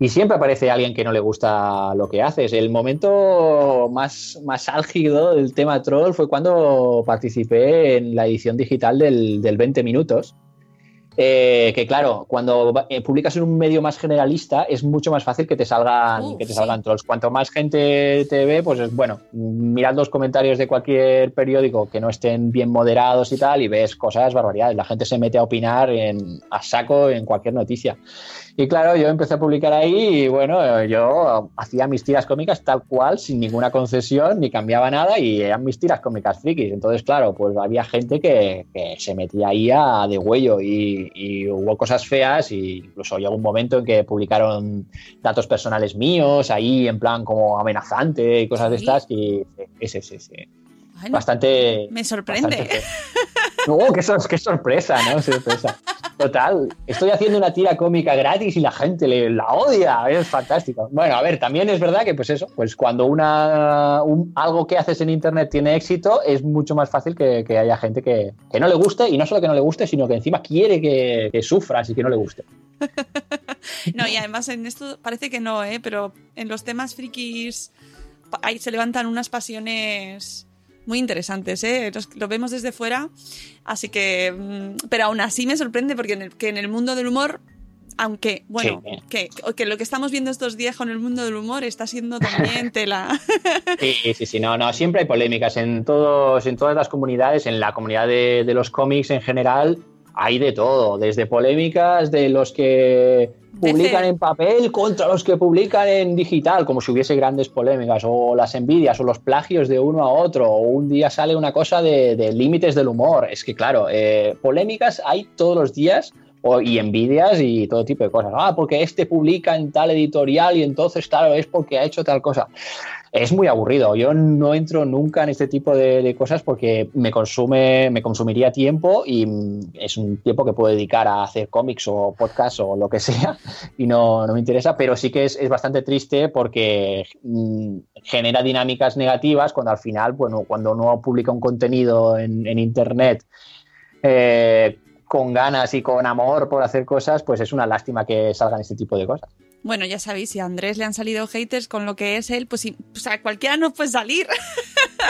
Y siempre aparece alguien que no le gusta lo que haces. El momento más, más álgido del tema troll fue cuando participé en la edición digital del, del 20 minutos. Eh, que claro, cuando eh, publicas en un medio más generalista es mucho más fácil que te salgan, que te sí. salgan trolls. Cuanto más gente te ve, pues es bueno, mirad los comentarios de cualquier periódico que no estén bien moderados y tal, y ves cosas barbaridades. La gente se mete a opinar en, a saco en cualquier noticia. Y claro, yo empecé a publicar ahí y bueno, yo hacía mis tiras cómicas tal cual, sin ninguna concesión, ni cambiaba nada y eran mis tiras cómicas frikis. Entonces, claro, pues había gente que, que se metía ahí a de huello y, y hubo cosas feas e incluso llegó un momento en que publicaron datos personales míos ahí en plan como amenazante y cosas de estas y sí, sí, sí, sí. Ay, no, Bastante... me sorprende. bastante No, qué, sor- qué sorpresa, ¿no? Sorpresa. Total, estoy haciendo una tira cómica gratis y la gente le, la odia, es fantástico. Bueno, a ver, también es verdad que pues eso, pues cuando una un- algo que haces en internet tiene éxito, es mucho más fácil que, haya gente que, que no le guste y no solo que no le guste, sino que encima quiere que, que sufras y que no le guste. no, y además en esto parece que no, ¿eh? Pero en los temas frikis ahí se levantan unas pasiones muy interesantes, ¿eh? Los- lo vemos desde fuera, así que... mm, Pero aún así me sorprende porque en el, que en el mundo del humor, aunque, bueno, Sí. que, que lo que estamos viendo estos días con el mundo del humor está siendo también tela. Sí, sí, sí, no, no, siempre hay polémicas en todos, en todas las comunidades, en la comunidad de, de los cómics en general, hay de todo, desde polémicas de los que publican en papel contra los que publican en digital, como si hubiese grandes polémicas, o las envidias, o los plagios de uno a otro, o un día sale una cosa de, de límites del humor. Es que, claro, eh, polémicas hay todos los días. o- y envidias y todo tipo de cosas. Ah, porque este publica en tal editorial y entonces, claro, es porque ha hecho tal cosa es muy aburrido. Yo no entro nunca en este tipo de, cosas porque me consume, me consumiría tiempo y mm, es un tiempo que puedo dedicar a hacer cómics o podcasts o lo que sea y no, no me interesa, pero sí que es, es bastante triste porque mm, genera dinámicas negativas cuando al final, bueno, cuando uno publica un contenido en, en internet eh, con ganas y con amor por hacer cosas, pues es una lástima que salgan este tipo de cosas. Bueno, ya sabéis, si a Andrés le han salido haters con lo que es él, pues o sea, cualquiera nos puede salir.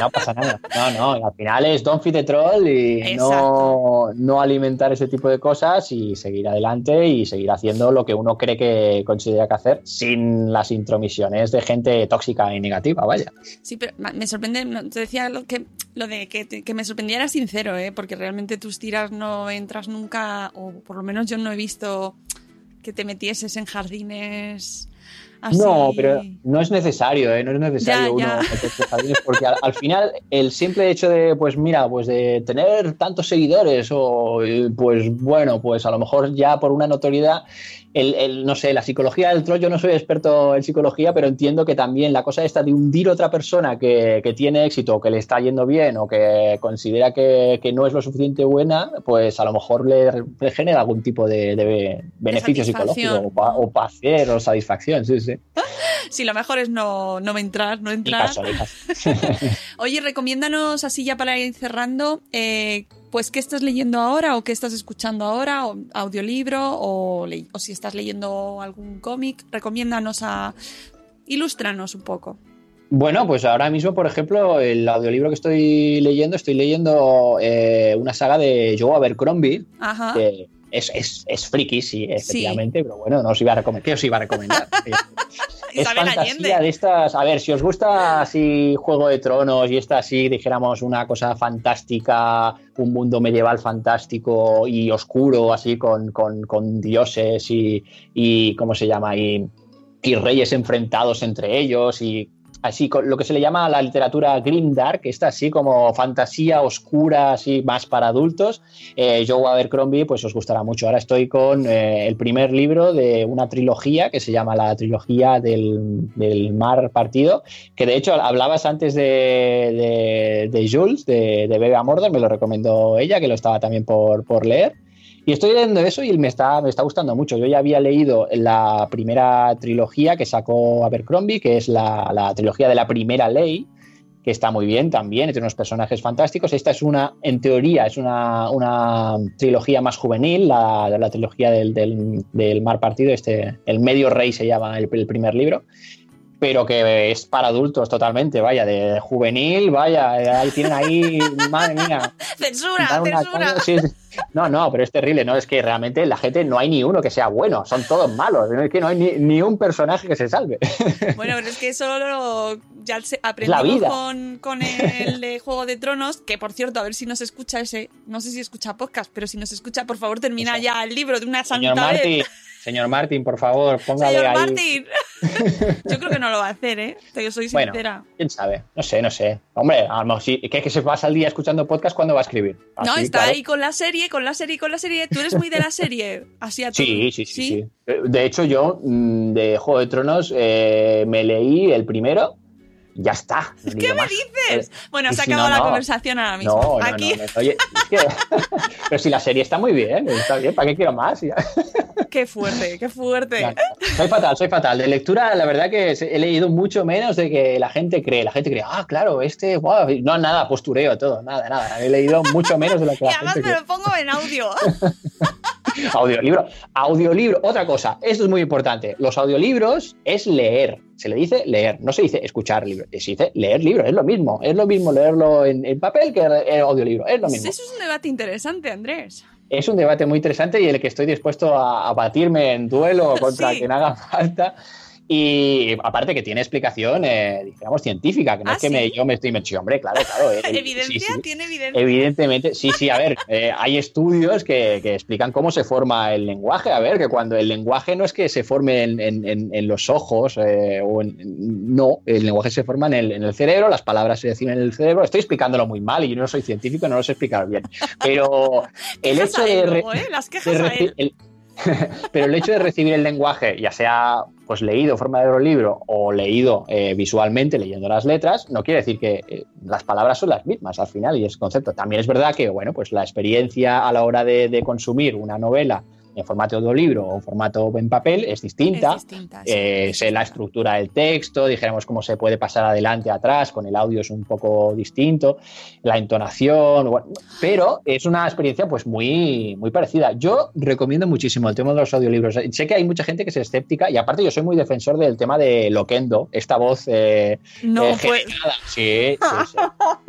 No pasa nada. No, no, al final es don't feed the troll y no, no alimentar ese tipo de cosas y seguir adelante y seguir haciendo lo que uno cree que considera que hacer sin las intromisiones de gente tóxica y negativa, vaya. Sí, pero me sorprende, te decía lo, que, lo de que, que me sorprendía era sincero, ¿eh? porque realmente tus tiras no entras nunca, o por lo menos yo no he visto que te metieses en jardines así. No, pero no es necesario, ¿eh? no es necesario Ya, uno ya. meterse en jardines, porque al, al final el simple hecho de, pues mira, pues de tener tantos seguidores o pues bueno, pues a lo mejor ya por una notoriedad, el, el, no sé, la psicología del troll, yo no soy experto en psicología, pero entiendo que también la cosa esta de hundir a otra persona que, que tiene éxito o que le está yendo bien o que considera que, que no es lo suficiente buena, pues a lo mejor le, le genera algún tipo de, de beneficio psicológico o, pa- o placer o satisfacción, sí, sí. Sí, lo mejor es no, no entrar, no Ni entrar. caso, ni caso. Oye, recomiéndanos así ya para ir cerrando, eh, pues qué estás leyendo ahora o qué estás escuchando ahora, o audiolibro o, si estás leyendo algún cómic, recomiéndanos a... Ilústranos un poco. Bueno, pues ahora mismo, por ejemplo, el audiolibro que estoy leyendo, estoy leyendo eh, una saga de Joe Abercrombie, Ajá. que es, es, es friki, sí, efectivamente, pero bueno, no os iba a recomendar. ¿Qué os iba a recomendar? es fantasía Allende. de estas. A ver, si os gusta así Juego de Tronos y esta así, dijéramos, una cosa fantástica, un mundo medieval fantástico y oscuro, así con, con, con dioses y, y. ¿Cómo se llama? Y, y reyes enfrentados entre ellos y así lo que se le llama la literatura grim dark, esta así como fantasía oscura, así más para adultos. Eh, Joe Abercrombie, pues os gustará mucho. Ahora estoy con eh, el primer libro de una trilogía que se llama la trilogía del, del mar partido, que de hecho hablabas antes de, de, Jules, de, Bebe Mordor, me lo recomendó ella, que lo estaba también por, por leer. Y estoy leyendo eso y me está, me está gustando mucho. Yo ya había leído la primera trilogía que sacó Abercrombie, que es la, la trilogía de la primera ley, que está muy bien también, tiene unos personajes fantásticos. Esta es una, en teoría, es una, una trilogía más juvenil, la, la trilogía del, del, del, Mar Partido, este, el Medio Rey se llama el, el primer libro pero que es para adultos totalmente, vaya, de juvenil, vaya, ahí tienen ahí, madre mía. Censura, censura. Sí, sí. No, no, pero es terrible, ¿no? Es que realmente la gente no hay ni uno que sea bueno, son todos malos, es que no hay ni, ni un personaje que se salve. Bueno, pero es que eso lo, ya aprendimos con, con, el de Juego de Tronos, que por cierto, a ver si nos escucha ese, no sé si escucha podcast, pero si nos escucha, por favor, termina eso. ya el libro de una santa Señor señor Martín, por favor, póngale señor ahí. Martín. Yo creo que no lo va a hacer, ¿eh? Yo soy bueno, sincera. quién sabe, no sé, no sé. Hombre, a lo mejor sí, que, que se pasa el día escuchando podcast cuando va a escribir. Así, no, está claro. ahí con la serie, con la serie, con la serie. ¿Tú eres muy de la serie? Así a sí, sí, sí, sí, sí, De hecho, yo mm, de Juego de Tronos eh, me leí el primero. Ya está. ¿Qué me más. dices? Bueno, se ha acabado no, la no. conversación ahora mismo. No, Aquí. Oye, es que... pero si la serie está muy bien, está bien, ¿para qué quiero más? qué fuerte, qué fuerte. Ya, soy fatal, soy fatal. De lectura, la verdad que he leído mucho menos de que la gente cree. La gente cree, ah, claro, este, wow. No, nada, postureo, todo, nada, nada. He leído mucho menos de lo que y la además gente me cree. lo pongo en audio. audiolibro. Audiolibro, otra cosa, esto es muy importante. Los audiolibros es leer. Se le dice leer, no se dice escuchar libros, se dice leer libros, es lo mismo. Es lo mismo leerlo en, en papel que en audiolibro, es lo mismo. Eso es un debate interesante, Andrés. Es un debate muy interesante y el que estoy dispuesto a, a batirme en duelo contra Sí. quien haga falta. Y aparte que tiene explicación, eh, digamos, científica, que no ¿Ah, es que me- yo me estoy metiendo, hombre, claro, claro. eh, ¿Evidencia? sí, sí. ¿Tiene evidencia? Evidentemente, sí, sí, a ver, eh, hay estudios que, que explican cómo se forma el lenguaje. A ver, que cuando el lenguaje no es que se forme en, en- en- en los ojos, eh, o no, el lenguaje se forma en el, en el cerebro, las palabras se deciden en el cerebro. Estoy explicándolo muy mal y yo no soy científico, no lo sé explicar bien. Pero el hecho de. luego, ¿eh? A él. el- pero el hecho de recibir el lenguaje, ya sea pues leído en forma de audiolibro o leído eh, visualmente, leyendo las letras, no quiere decir que eh, las palabras son las mismas al final y es concepto. También es verdad que, bueno, pues la experiencia a la hora de, de consumir una novela en formato audiolibro o en formato en papel es distinta. Es distinta, sí, Eh, sé la estructura del texto, dijéramos cómo se puede pasar adelante, atrás, con el audio es un poco distinto, la entonación, bueno, pero es una experiencia pues muy, muy parecida. Yo recomiendo muchísimo el tema de los audiolibros. Sé que hay mucha gente que es escéptica y aparte yo soy muy defensor del tema de Loquendo, esta voz eh, No, eh, pues. Sí, sí, sí.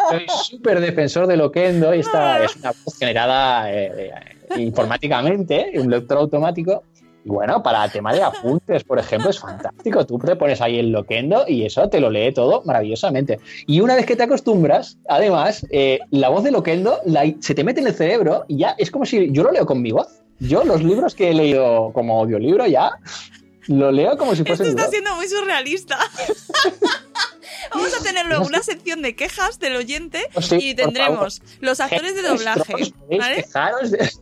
Soy súper defensor de Loquendo y esta es una voz generada eh, eh, informáticamente, un lector automático. Y bueno, para el tema de apuntes, por ejemplo, es fantástico. Tú te pones ahí el Loquendo y eso te lo lee todo maravillosamente. Y una vez que te acostumbras, además, eh, la voz de Loquendo la- se te mete en el cerebro y ya es como si yo lo leo con mi voz. Yo los libros que he leído como audiolibro ya lo leo como si Esto fuese mi está siendo muy surrealista. Vamos a tener luego una sección de quejas del oyente sí, y tendremos los actores de doblaje, de-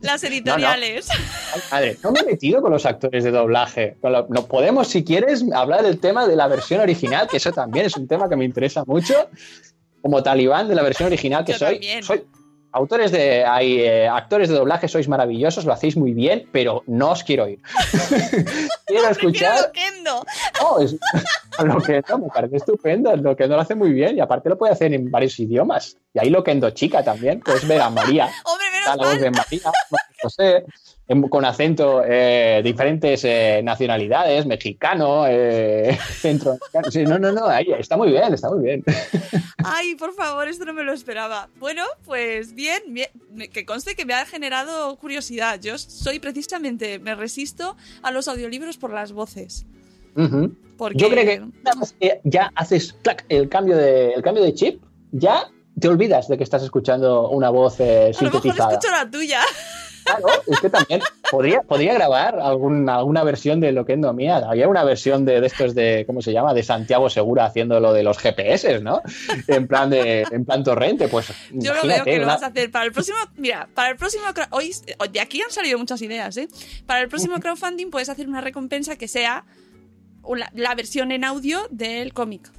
Las No, no. editoriales. Ay, Madre, no me he metido con los actores de doblaje. No podemos, si quieres, hablar del tema de la versión original, que eso también es un tema que me interesa mucho. Como talibán de la versión original que Yo soy. también. soy autores de, hay, eh, actores de doblaje, sois maravillosos, lo hacéis muy bien, pero no os quiero oír. quiero escuchar. Loquendo. No, es, lo que no, me parece estupendo, lo que no lo hace muy bien y aparte lo puede hacer en varios idiomas. Y ahí lo que endo chica también, puedes ver a María, Hombre, menos la voz de María José, en- con acento eh, diferentes eh, nacionalidades, mexicano, eh, centroamericano. Sí, no, no, no, ahí está muy bien, está muy bien. Ay, por favor, esto no me lo esperaba. Bueno, pues bien, bien. Que conste que me ha generado curiosidad. Yo soy precisamente, me resisto a los audiolibros por las voces. Ujú. Porque Yo creo que una vez que ya haces clac, el, cambio de, el cambio de chip, ya te olvidas de que estás escuchando una voz eh, a lo mejor sintetizada. escucho la tuya. Claro, es que también podría, podría grabar algún- alguna versión de Loquendo mía. Había una versión de, de estos de, ¿cómo se llama? De Santiago Segura haciendo lo de los GPS, ¿no? En plan de, en plan torrente, pues. Yo lo veo que lo vas a hacer para el próximo. Mira, para el próximo. Hoy, de aquí han salido muchas ideas, ¿eh? Para el próximo crowdfunding puedes hacer una recompensa que sea la versión en audio del cómic.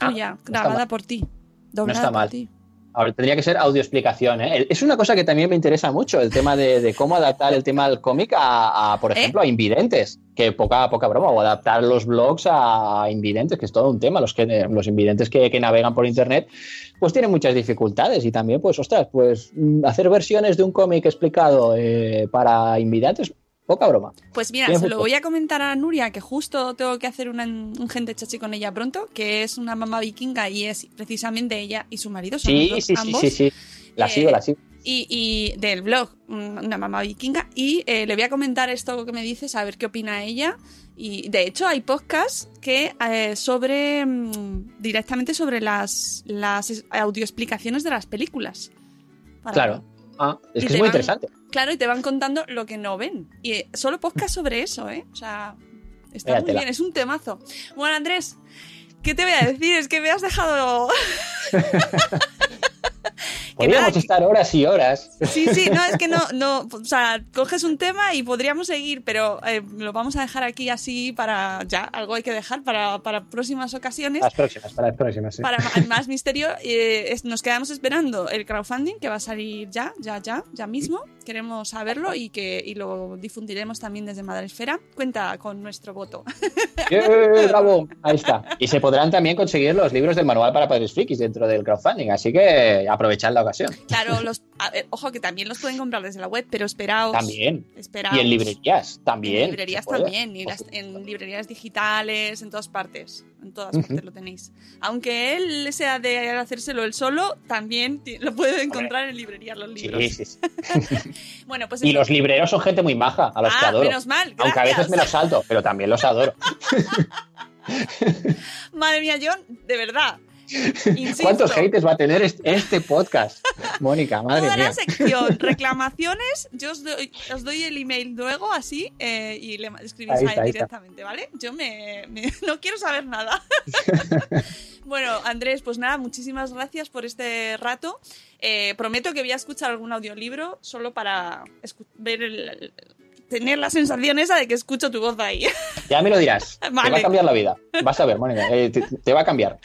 Ah, Tuya, no está grabada por ti. Doblada está por mal. ti. Ahora, tendría que ser audioexplicación, ¿eh? Es una cosa que también me interesa mucho, el tema de, de cómo adaptar el tema del cómic a, a, por ¿Eh? ejemplo, a invidentes, que poca, poca broma, o adaptar los blogs a invidentes, que es todo un tema, los, que, los invidentes que, que navegan por internet, pues tienen muchas dificultades y también, pues, ostras, pues mm, hacer versiones de un cómic explicado eh, para invidentes, poca broma. Pues mira, se lo voy a comentar a Nuria, que justo tengo que hacer una- un gente chachi con ella pronto, que es una mamá vikinga y es precisamente ella y su marido. Son Sí, los dos, sí, sí, ambos. sí, sí, la Eh, sigo, la sigo. y, y del blog, mm, una mamá vikinga, y eh, le voy a comentar esto que me dices, a ver qué opina ella. Y de hecho hay podcasts que eh, sobre mm, directamente sobre las, las es- audioexplicaciones de las películas. Para- Claro. Ah, es que es muy van- interesante. Claro, y te van contando lo que no ven. Y eh, solo podcast sobre eso, ¿eh? O sea, está muy bien, es un temazo. Bueno, Andrés, ¿qué te voy a decir? Es que me has dejado... Podríamos nada, estar horas y horas. Sí, sí, no, es que no, no, o sea, coges un tema y podríamos seguir, pero eh, lo vamos a dejar aquí así para, ya, algo hay que dejar para, para próximas ocasiones. Las próximas, para las próximas, sí. Para más misterio, eh, es- nos quedamos esperando el crowdfunding que va a salir ya, ya, ya, ya mismo. Queremos saberlo y que y lo difundiremos también desde Madresfera. Cuenta con nuestro voto. ¡Eh, bravo! Ahí está. Y se podrán también conseguir los libros del manual para padres frikis dentro del crowdfunding, así que aprovechad la ocasión. Claro, los, a ver, ojo que también los pueden comprar desde la web, pero esperaos. También. esperaos. Y en librerías también. En librerías también, y las- en librerías digitales, en todas partes. En todas partes lo tenéis. Aunque él sea de hacérselo él solo, también lo puede encontrar en librerías los libros. Sí, sí, sí. Bueno, pues Y los libreros son gente muy maja, a los Ah, que adoro. menos mal, Aunque a veces gracias. me los salto, pero también los adoro. Madre mía, John, de verdad. Insisto. ¿Cuántos haters va a tener este, podcast? Mónica, madre Toda mía. la sección, reclamaciones, yo os doy, os doy el email luego, así, eh, y le escribís Ahí a él directamente, ¿vale? Yo me, me- no quiero saber nada. bueno, Andrés, pues nada, muchísimas gracias por este rato. Eh, prometo que voy a escuchar algún audiolibro solo para ver el- el- tener la sensación esa de que escucho tu voz ahí. Ya me lo dirás. Te va a cambiar la vida. Vas a ver, Mónica. eh, te, te va a cambiar.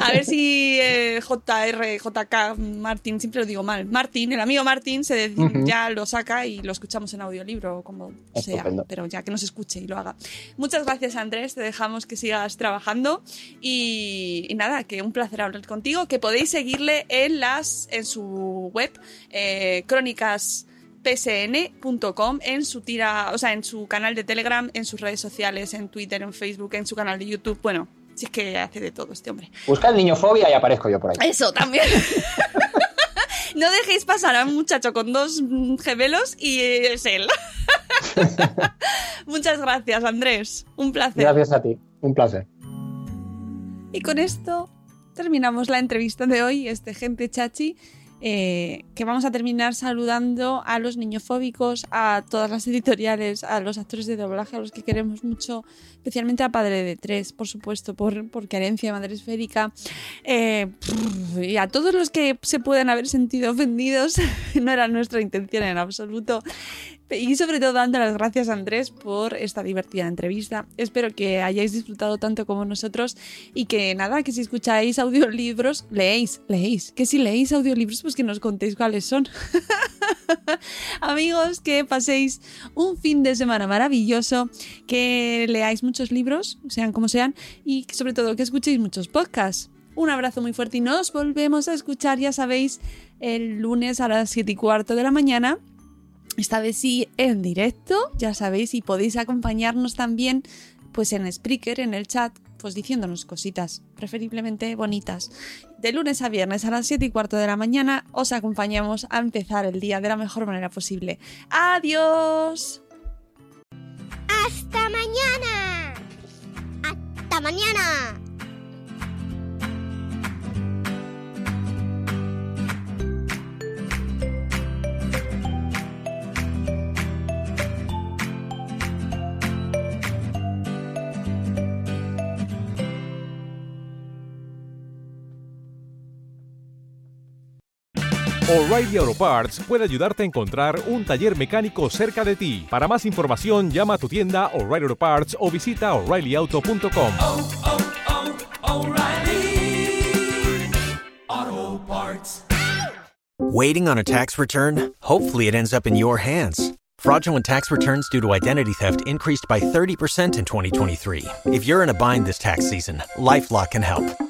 A ver si eh, JR, JK, Martín, siempre lo digo mal. Martín, el amigo Martín, se ya lo saca y lo escuchamos en audiolibro o como sea. Pero ya que nos escuche y lo haga. Muchas gracias, Andrés. Te dejamos que sigas trabajando. Y, y nada, que un placer hablar contigo. Que podéis seguirle en, las, en su web, eh, crónicas psn.com en su tira, o sea, en su canal de Telegram, en sus redes sociales, en Twitter, en Facebook, en su canal de YouTube. Bueno, si es que hace de todo este hombre. Busca el niñofobia y aparezco yo por ahí. Eso también. no dejéis pasar a un muchacho con dos gemelos y es él. Muchas gracias, Andrés. Un placer. Gracias a ti. Un placer. Y con esto terminamos la entrevista de hoy, este gente chachi. Eh, que vamos a terminar saludando a los niñofóbicos, a todas las editoriales, a los actores de doblaje, a los que queremos mucho, especialmente a Padre de Tres, por supuesto, por, por Carencia Madre Esférica, eh, y a todos los que se puedan haber sentido ofendidos, no era nuestra intención en absoluto. Y sobre todo dando las gracias a Andrés por esta divertida entrevista. Espero que hayáis disfrutado tanto como nosotros y que nada, que si escucháis audiolibros, leéis, leéis. Que si leéis audiolibros, pues que nos contéis cuáles son. Amigos, que paséis un fin de semana maravilloso, que leáis muchos libros, sean como sean, y sobre todo que escuchéis muchos podcasts. Un abrazo muy fuerte y nos volvemos a escuchar, ya sabéis, el lunes a las 7 y cuarto de la mañana esta vez sí en directo, ya sabéis, y podéis acompañarnos también pues en Spreaker, en el chat, pues diciéndonos cositas, preferiblemente bonitas. De lunes a viernes a las 7 y cuarto de la mañana os acompañamos a empezar el día de la mejor manera posible. ¡Adiós! ¡Hasta mañana! ¡Hasta mañana! O'Reilly Auto Parts puede ayudarte a encontrar un taller mecánico cerca de ti. Para más información, llama a tu tienda O'Reilly Auto Parts o visita oreillyauto.com. Waiting on a tax return? Hopefully, it ends up in your hands. Fraudulent tax returns due to identity theft increased by 30% in 2023. If you're in a bind this tax season, LifeLock can help.